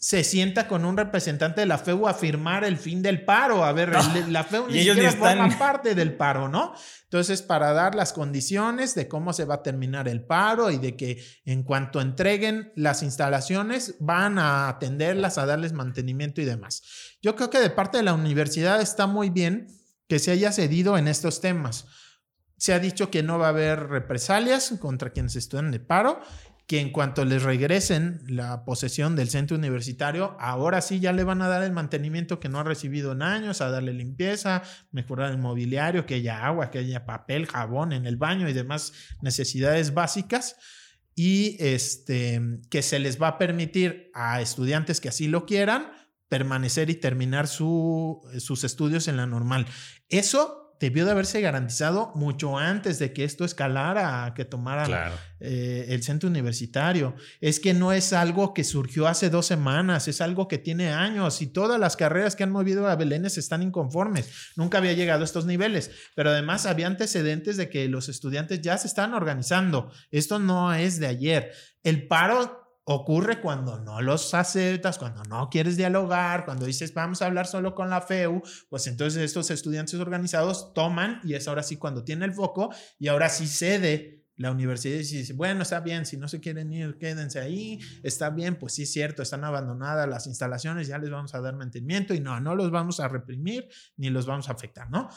S2: se sienta con un representante de la FEU a firmar el fin del paro. A ver, la FEU ni siquiera forma parte del paro, ¿no? Entonces, para dar las condiciones de cómo se va a terminar el paro y de que en cuanto entreguen las instalaciones, van a atenderlas, a darles mantenimiento y demás. Yo creo que de parte de la universidad está muy bien que se haya cedido en estos temas. Se ha dicho que no va a haber represalias contra quienes estudian de paro que en cuanto les regresen la posesión del centro universitario, ahora sí ya le van a dar el mantenimiento que no ha recibido en años, a darle limpieza, mejorar el mobiliario, que haya agua, que haya papel, jabón en el baño y demás necesidades básicas. Y este, que se les va a permitir a estudiantes que así lo quieran permanecer y terminar su, sus estudios en la normal. Eso debió de haberse garantizado mucho antes de que esto escalara que tomaran eh, el centro universitario. Es que no es algo que surgió hace dos semanas, es algo que tiene años y todas las carreras que han movido a Belénes están inconformes. Nunca había llegado a estos niveles, pero además había antecedentes de que los estudiantes ya se están organizando. Esto no es de ayer. El paro ocurre cuando no los aceptas, cuando no quieres dialogar, cuando dices vamos a hablar solo con la FEU, pues entonces estos estudiantes organizados toman y es ahora sí cuando tiene el foco y ahora sí cede la universidad dice, bueno, está bien, si no se quieren ir, quédense ahí, está bien, pues sí es cierto, están abandonadas las instalaciones, ya les vamos a dar mantenimiento y no, no los vamos a reprimir ni los vamos a afectar, ¿no?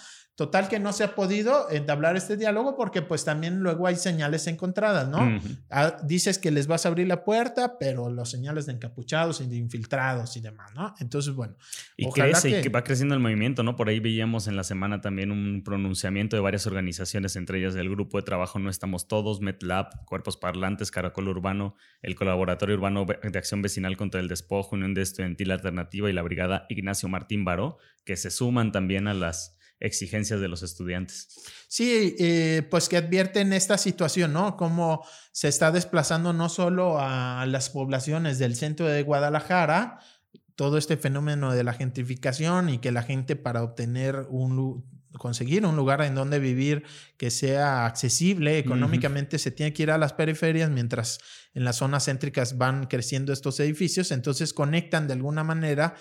S2: Total que no se ha podido entablar este diálogo porque pues también luego hay señales encontradas, ¿no? Ah, dices que les vas a abrir la puerta, pero los señales de encapuchados y de infiltrados y demás, ¿no? Entonces, bueno.
S1: Y crece y que va creciendo el movimiento, ¿no? Por ahí veíamos en la semana también un pronunciamiento de varias organizaciones, entre ellas el Grupo de Trabajo No Estamos Todos, MetLab, Cuerpos Parlantes, Caracol Urbano, el Colaboratorio Urbano de Acción Vecinal contra el Despojo, Unión de Estudiantil Alternativa y la Brigada Ignacio Martín Baró, que se suman también a las exigencias de los estudiantes.
S2: Sí, eh, pues que advierten esta situación, ¿no? Cómo se está desplazando no solo a las poblaciones del centro de Guadalajara, todo este fenómeno de la gentrificación y que la gente para obtener un conseguir un lugar en donde vivir que sea accesible económicamente se tiene que ir a las periferias mientras en las zonas céntricas van creciendo estos edificios entonces conectan de alguna manera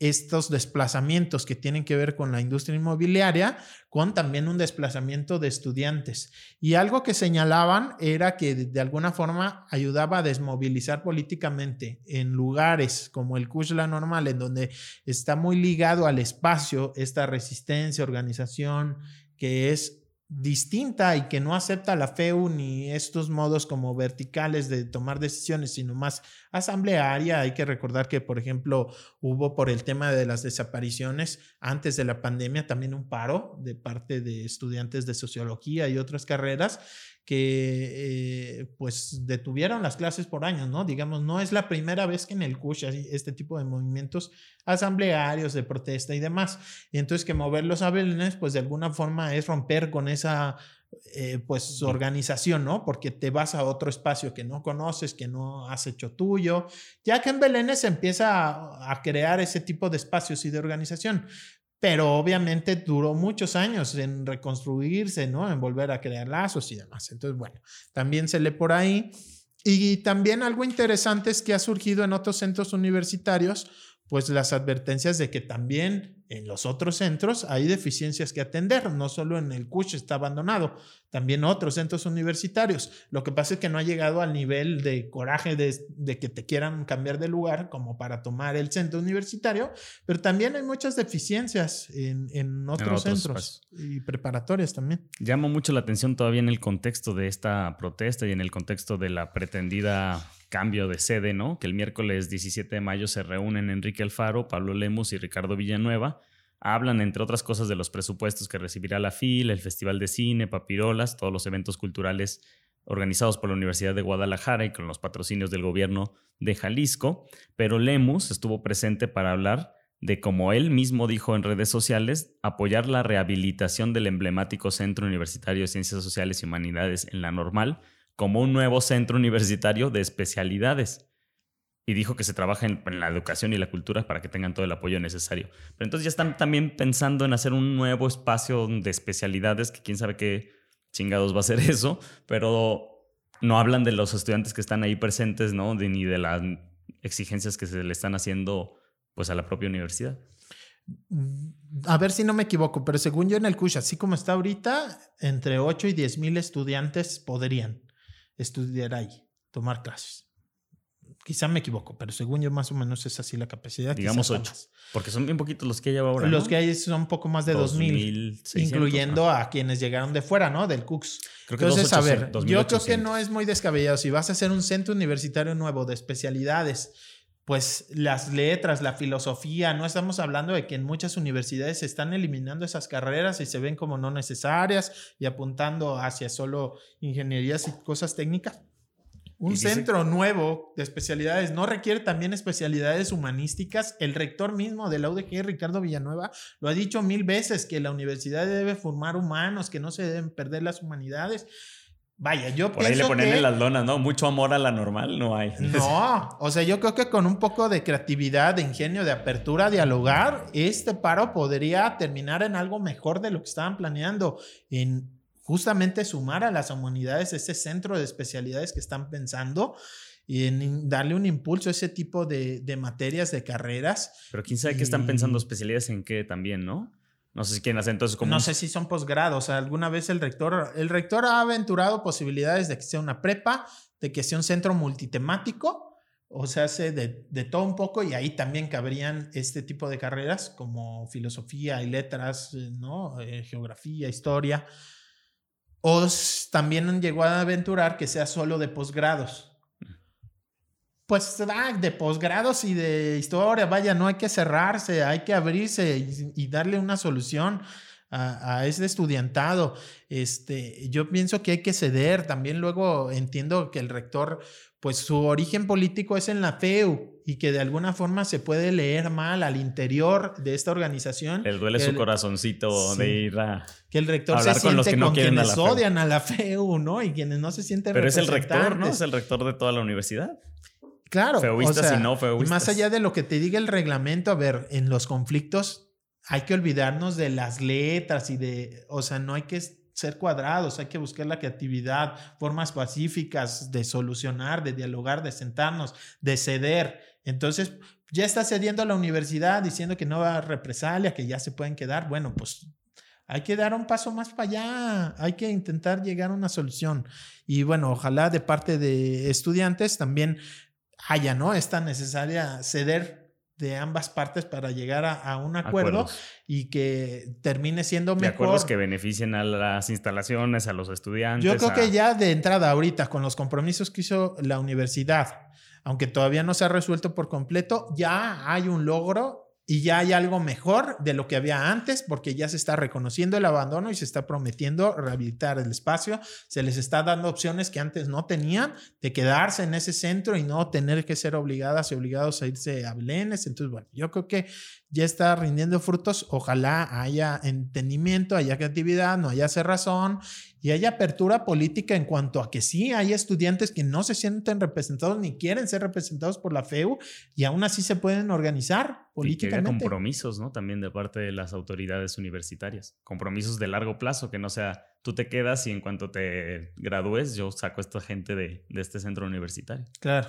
S2: estos desplazamientos que tienen que ver con la industria inmobiliaria, con también un desplazamiento de estudiantes. Y algo que señalaban era que de alguna forma ayudaba a desmovilizar políticamente en lugares como el Kushla normal, en donde está muy ligado al espacio esta resistencia, organización, que es distinta y que no acepta la FEU ni estos modos como verticales de tomar decisiones, sino más asamblearia. Hay que recordar que, por ejemplo, hubo por el tema de las desapariciones antes de la pandemia también un paro de parte de estudiantes de sociología y otras carreras que eh, pues detuvieron las clases por años, ¿no? Digamos, no es la primera vez que en el CUSH hay este tipo de movimientos asamblearios de protesta y demás. Y entonces que mover los avelenes, pues de alguna forma es romper con esa eh, pues organización, ¿no? Porque te vas a otro espacio que no conoces, que no has hecho tuyo, ya que en Belén se empieza a crear ese tipo de espacios y de organización pero obviamente duró muchos años en reconstruirse, ¿no? En volver a crear lazos y demás. Entonces, bueno, también se lee por ahí. Y también algo interesante es que ha surgido en otros centros universitarios, pues las advertencias de que también en los otros centros hay deficiencias que atender, no solo en el CUSH está abandonado, también otros centros universitarios. Lo que pasa es que no ha llegado al nivel de coraje de, que te quieran cambiar de lugar como para tomar el centro universitario, pero también hay muchas deficiencias en, otros, centros y preparatorias también.
S1: Llama mucho la atención todavía en el contexto de esta protesta y en el contexto de la pretendida cambio de sede, ¿no? Que el miércoles 17 de mayo se reúnen Enrique Alfaro, Pablo Lemus y Ricardo Villanueva. Hablan, entre otras cosas, de los presupuestos que recibirá la FIL, el Festival de Cine, Papirolas, todos los eventos culturales organizados por la Universidad de Guadalajara y con los patrocinios del gobierno de Jalisco. Pero Lemus estuvo presente para hablar de, como él mismo dijo en redes sociales, apoyar la rehabilitación del emblemático Centro Universitario de Ciencias Sociales y Humanidades en la normal como un nuevo centro universitario de especialidades. Y dijo que se trabaja en, la educación y la cultura para que tengan todo el apoyo necesario. Pero entonces ya están también pensando en hacer un nuevo espacio de especialidades, que quién sabe qué chingados va a ser eso, pero no hablan de los estudiantes que están ahí presentes, ¿no? ni de las exigencias que se le están haciendo pues a la propia universidad.
S2: A ver si no me equivoco, pero según yo en el CUSH, así como está ahorita, entre 8 y 10 mil estudiantes podrían estudiar ahí, tomar clases. Quizá me equivoco, pero según yo más o menos es así la capacidad.
S1: Digamos ocho, porque son bien poquitos los que hay ahora.
S2: Los que hay son un poco más de 2000, incluyendo a quienes llegaron de fuera, ¿no? Del CUCS. Creo que Entonces, a ver, yo creo que no es muy descabellado. Si vas a hacer un centro universitario nuevo de especialidades, pues las letras, la filosofía, no estamos hablando de que en muchas universidades se están eliminando esas carreras y se ven como no necesarias y apuntando hacia solo ingenierías y cosas técnicas. Un centro nuevo de especialidades no requiere también especialidades humanísticas. El rector mismo de la UDG, Ricardo Villanueva, lo ha dicho mil veces que la universidad debe formar humanos, que no se deben perder las humanidades. Vaya, yo
S1: Por ahí le ponen en las lonas, ¿no? Mucho amor a la normal no hay.
S2: No, o sea, yo creo que con un poco de creatividad, de ingenio, de apertura a dialogar, este paro podría terminar en algo mejor de lo que estaban planeando, en justamente sumar a las humanidades ese centro de especialidades que están pensando y en darle un impulso a ese tipo de, materias, de carreras.
S1: Pero quién sabe qué están pensando especialidades en qué también, ¿no? No sé si quieren hacer entonces como...
S2: No sé si son posgrados. alguna vez el rector, el rector ha aventurado posibilidades de que sea una prepa, de que sea un centro multitemático, o sea, hace de, de todo un poco y ahí también cabrían este tipo de carreras como filosofía y letras, eh, ¿no? Eh, geografía, historia. O también llegó a aventurar que sea solo de posgrados. Pues de posgrados y de historia, vaya, no hay que cerrarse, hay que abrirse y, darle una solución a, a, ese estudiantado. Este, yo pienso que hay que ceder. También luego entiendo que el rector pues su origen político es en la FEU y que de alguna forma se puede leer mal al interior de esta organización.
S1: Le duele su corazoncito de ir a
S2: que el rector se siente con, los que no quienes a odian a la FEU, ¿no? Y quienes no se sienten
S1: Pero es el rector, ¿no? Es el rector de toda la universidad.
S2: Claro.
S1: Feuistas y no feuistas.
S2: Más allá de lo que te diga el reglamento, a ver, en los conflictos hay que olvidarnos de las letras y de, o sea, no hay que ser cuadrados, hay que buscar la creatividad, formas pacíficas de solucionar, de dialogar, de sentarnos, de ceder. Entonces, ya está cediendo a la universidad diciendo que no va a represalia, que ya se pueden quedar. Bueno, pues hay que dar un paso más para allá, hay que intentar llegar a una solución. Y bueno, ojalá de parte de estudiantes también haya, ¿no? Esta necesaria ceder de ambas partes para llegar a, un acuerdo y que termine siendo mejor. De acuerdos
S1: que beneficien a las instalaciones, a los estudiantes.
S2: Yo creo que ya de entrada ahorita, con los compromisos que hizo la universidad, aunque todavía no se ha resuelto por completo, ya hay un logro y ya hay algo mejor de lo que había antes porque ya se está reconociendo el abandono y se está prometiendo rehabilitar el espacio, se les está dando opciones que antes no tenían de quedarse en ese centro y no tener que ser obligadas y obligados a irse a Belénes. Entonces, bueno, yo creo que ya está rindiendo frutos. Ojalá haya entendimiento, haya creatividad, no haya cerrazón y haya apertura política en cuanto a que sí hay estudiantes que no se sienten representados ni quieren ser representados por la FEU y aún así se pueden organizar políticamente.
S1: Y que compromisos, ¿no? También de parte de las autoridades universitarias. Compromisos de largo plazo, que no sea tú te quedas y en cuanto te gradúes yo saco a esta gente de, de este centro universitario.
S2: Claro,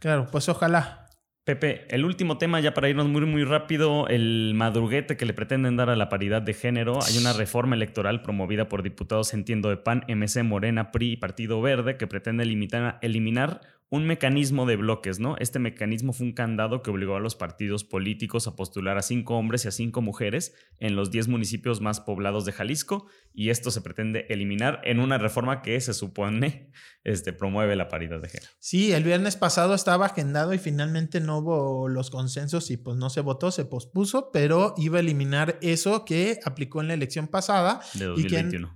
S2: claro, pues ojalá.
S1: Pepe, el último tema, ya para irnos muy, muy rápido, el madruguete que le pretenden dar a la paridad de género. Hay una reforma electoral promovida por diputados, entiendo, de PAN, MC, Morena, PRI y Partido Verde que pretende eliminar, eliminar un mecanismo de bloques, ¿no? Este mecanismo fue un candado que obligó a los partidos políticos a postular a cinco hombres y a cinco mujeres en los diez municipios más poblados de Jalisco y esto se pretende eliminar en una reforma que se supone este, promueve la paridad de género.
S2: Sí, el viernes pasado estaba agendado y finalmente no hubo los consensos y pues no se votó, se pospuso, pero iba a eliminar eso que aplicó en la elección pasada.
S1: De 2021.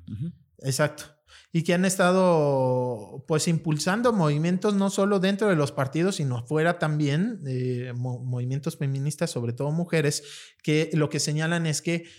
S2: Exacto y que han estado pues impulsando movimientos no solo dentro de los partidos, sino fuera también, eh, movimientos feministas, sobre todo mujeres, que lo que señalan es que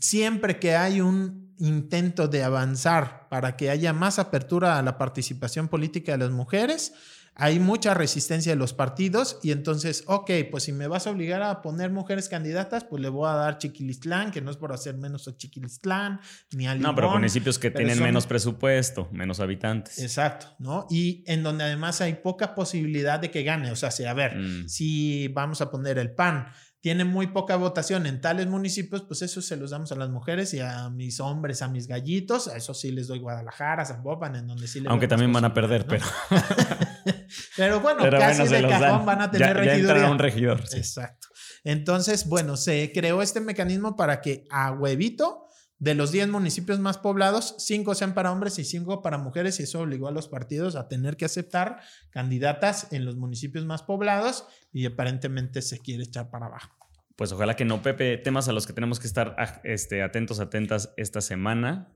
S2: siempre que hay un intento de avanzar para que haya más apertura a la participación política de las mujeres, hay mucha resistencia de los partidos y entonces, ok, pues si me vas a obligar a poner mujeres candidatas, pues le voy a dar Chiquilistlán, que no es por hacer menos a Chiquilistlán, ni a
S1: No, pero municipios que tienen menos presupuesto, menos habitantes.
S2: Exacto, ¿no? Y en donde además hay poca posibilidad de que gane. O sea, si, a ver, mm. si vamos a poner el PAN, tiene muy poca votación en tales municipios, pues eso se los damos a las mujeres y a mis hombres, a mis gallitos, a eso sí les doy Guadalajara, Zapopan, en donde sí les
S1: Aunque también van a perder, pero...
S2: pero bueno, casi de cajón van a tener
S1: ya, un regidor.
S2: Exacto. Entonces, bueno, se creó este mecanismo para que a huevito de los 10 municipios más poblados, 5 sean para hombres y 5 para mujeres, y eso obligó a los partidos a tener que aceptar candidatas en los municipios más poblados y aparentemente se quiere echar para abajo.
S1: Pues ojalá que no, Pepe, temas a los que tenemos que estar este, atentos, atentas esta semana.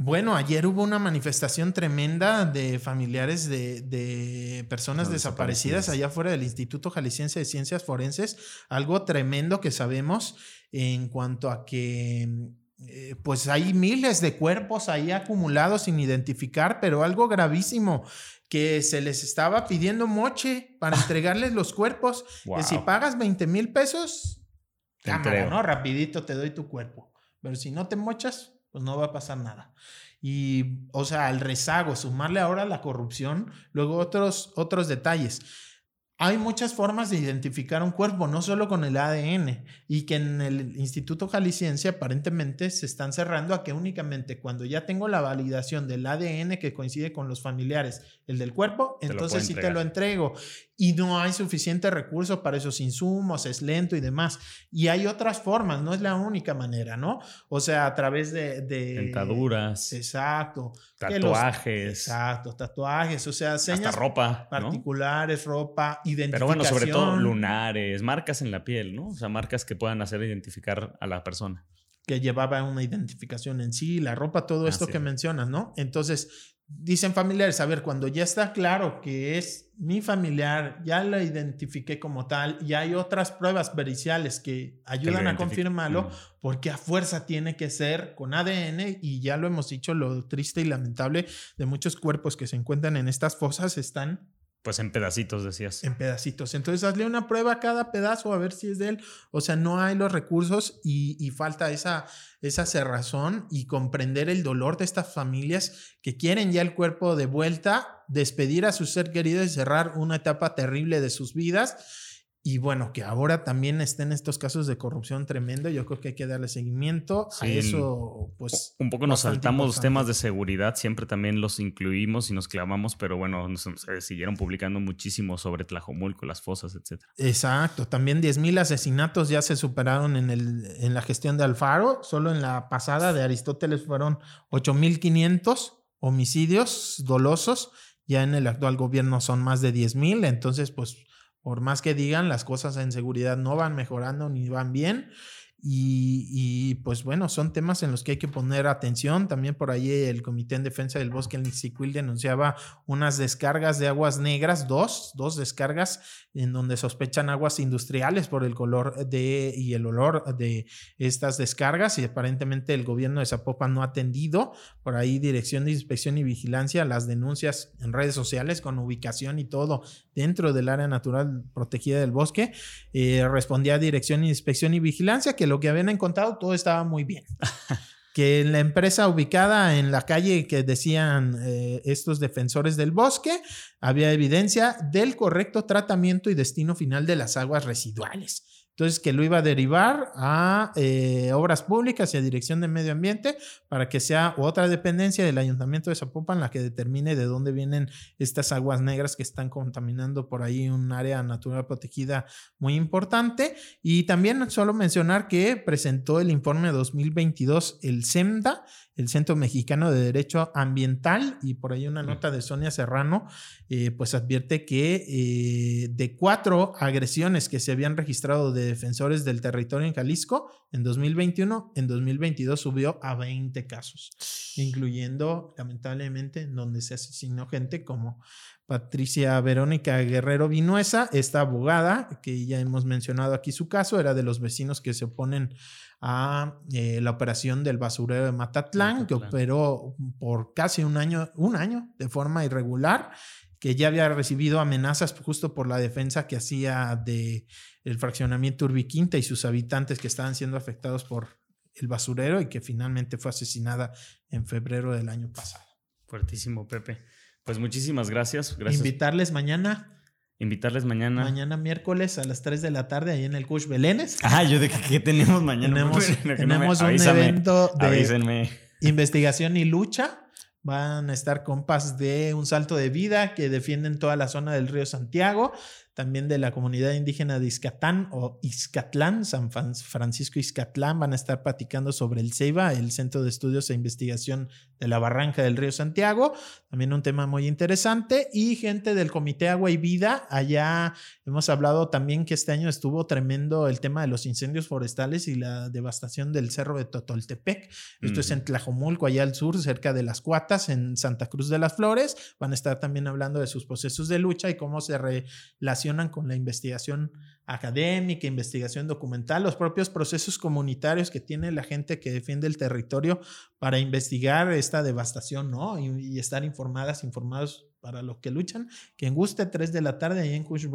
S2: Bueno, ayer hubo una manifestación tremenda de familiares de, personas desaparecidas allá fuera del Instituto Jalisciense de Ciencias Forenses. Algo tremendo que sabemos en cuanto a que eh, pues hay miles de cuerpos ahí acumulados sin identificar, pero algo gravísimo, que se les estaba pidiendo moche para entregarles los cuerpos, que si pagas 20 mil pesos, cámara, ¿no? Rapidito te doy tu cuerpo, pero si no te mochas, pues no va a pasar nada. Y, o sea, el rezago, sumarle ahora la corrupción, luego otros, otros detalles. Hay muchas formas de identificar un cuerpo, no solo con el ADN, y que en el Instituto Jalisciense aparentemente se están cerrando a que únicamente cuando ya tengo la validación del ADN que coincide con los familiares, el del cuerpo, entonces sí te lo entrego. Y no hay suficiente recurso para esos insumos, es lento y demás. Y hay otras formas, no es la única manera, ¿no? O sea, a través de... de
S1: Dentaduras.
S2: Exacto.
S1: Tatuajes.
S2: exacto, tatuajes, o sea, señas
S1: Hasta ropa.
S2: Particulares, ropa, identificación.
S1: Pero bueno, sobre todo lunares, marcas en la piel, ¿no? O sea, marcas que puedan hacer identificar a la persona.
S2: Que llevaba una identificación en sí, la ropa, todo esto que mencionas, ¿no? Entonces, dicen familiares, a ver, cuando ya está claro que es mi familiar, ya lo identifiqué como tal, y hay otras pruebas periciales que ayudan a confirmarlo, porque a fuerza tiene que ser con ADN, y ya lo hemos dicho, lo triste y lamentable de muchos cuerpos que se encuentran en estas fosas están
S1: pues en pedacitos, decías.
S2: En pedacitos. Entonces, hazle una prueba a cada pedazo a ver si es de él. O sea, no hay los recursos y, falta esa, esa cerrazón y comprender el dolor de estas familias que quieren ya el cuerpo de vuelta, despedir a su ser querido y cerrar una etapa terrible de sus vidas y bueno, que ahora también estén estos casos de corrupción tremendo, yo creo que hay que darle seguimiento a eso, pues...
S1: Un poco nos saltamos temas de seguridad, siempre también los incluimos y nos clavamos, pero bueno, nos, siguieron publicando muchísimo sobre Tlajomulco, las fosas, etc.
S2: Exacto, también 10.000 asesinatos ya se superaron en, el, en la gestión de Alfaro, solo en la pasada de Aristóteles fueron 8.500 homicidios dolosos, ya en el actual gobierno son más de 10.000, entonces pues por más que digan, las cosas en seguridad no van mejorando ni van bien. Y, pues bueno, son temas en los que hay que poner atención. También por ahí el Comité en Defensa del Bosque, el NICIQUIL, denunciaba unas descargas de aguas negras, dos, dos descargas en donde sospechan aguas industriales por el color de y el olor de estas descargas y aparentemente el gobierno de Zapopan no ha atendido por ahí Dirección de Inspección y Vigilancia las denuncias en redes sociales con ubicación y todo dentro del área natural protegida del bosque. Eh, respondía Dirección de Inspección y Vigilancia que lo que habían encontrado todo estaba muy bien. que en la empresa ubicada en la calle que decían eh, estos defensores del bosque, había evidencia del correcto tratamiento y destino final de las aguas residuales. Entonces, que lo iba a derivar a eh, obras públicas y a dirección de medio ambiente para que sea otra dependencia del ayuntamiento de Zapopan la que determine de dónde vienen estas aguas negras que están contaminando por ahí un área natural protegida muy importante. Y también solo mencionar que presentó el informe 2022 el CEMDA el Centro Mexicano de Derecho Ambiental y por ahí una nota de Sonia Serrano, eh, pues advierte que eh, de cuatro agresiones que se habían registrado de defensores del territorio en Jalisco en 2021, en 2022 subió a 20 casos, incluyendo lamentablemente donde se asesinó gente como Patricia Verónica Guerrero Vinuesa, esta abogada, que ya hemos mencionado aquí su caso, era de los vecinos que se oponen a eh, la operación del basurero de Matatlán, que operó por casi un año, un año de forma irregular, que ya había recibido amenazas justo por la defensa que hacía de el fraccionamiento Urbiquinta y sus habitantes que estaban siendo afectados por el basurero y que finalmente fue asesinada en febrero del año pasado.
S1: Fuertísimo, Pepe. Pues muchísimas gracias. gracias.
S2: Invitarles mañana.
S1: Invitarles mañana.
S2: Mañana miércoles a las 3 de la tarde ahí en el Cush Belénes.
S1: Ah, yo de que, tenemos mañana.
S2: Tenemos, tenemos un evento de investigación y lucha. Van a estar compas de Un Salto de Vida que defienden toda la zona del río Santiago también de la comunidad indígena de Izcatán o Izcatlán, San Francisco Izcatlán, van a estar platicando sobre el CEIBA, el Centro de Estudios e Investigación de la Barranca del Río Santiago, también un tema muy interesante, y gente del Comité Agua y Vida, allá hemos hablado también que este año estuvo tremendo el tema de los incendios forestales y la devastación del Cerro de Totoltepec, esto es en Tlajomulco, allá al sur, cerca de las Cuatas, en Santa Cruz de las Flores, van a estar también hablando de sus procesos de lucha y cómo se relaciona con la investigación académica, investigación documental, los propios procesos comunitarios que tiene la gente que defiende el territorio para investigar esta devastación, ¿no? Y, estar informadas, informados para los que luchan. Quien guste, 3 de la tarde ahí en Cush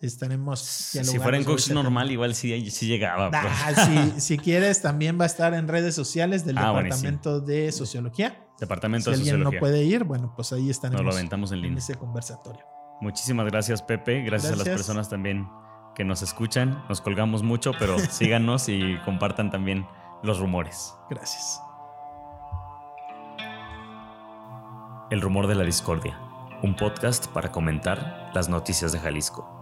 S2: estaremos
S1: Si fuera en Cush normal, igual sí, sí llegaba.
S2: Ah, si, quieres, también va a estar en redes sociales del ah, Departamento de Sociología.
S1: Departamento
S2: de
S1: Sociología.
S2: Si alguien no puede ir, bueno, pues ahí estaremos
S1: lo aventamos en, línea.
S2: en ese conversatorio.
S1: Muchísimas gracias, Pepe. Gracias, a las personas también que nos escuchan. Nos colgamos mucho, pero síganos y compartan también los rumores.
S2: Gracias.
S1: El rumor de la discordia, un podcast para comentar las noticias de Jalisco.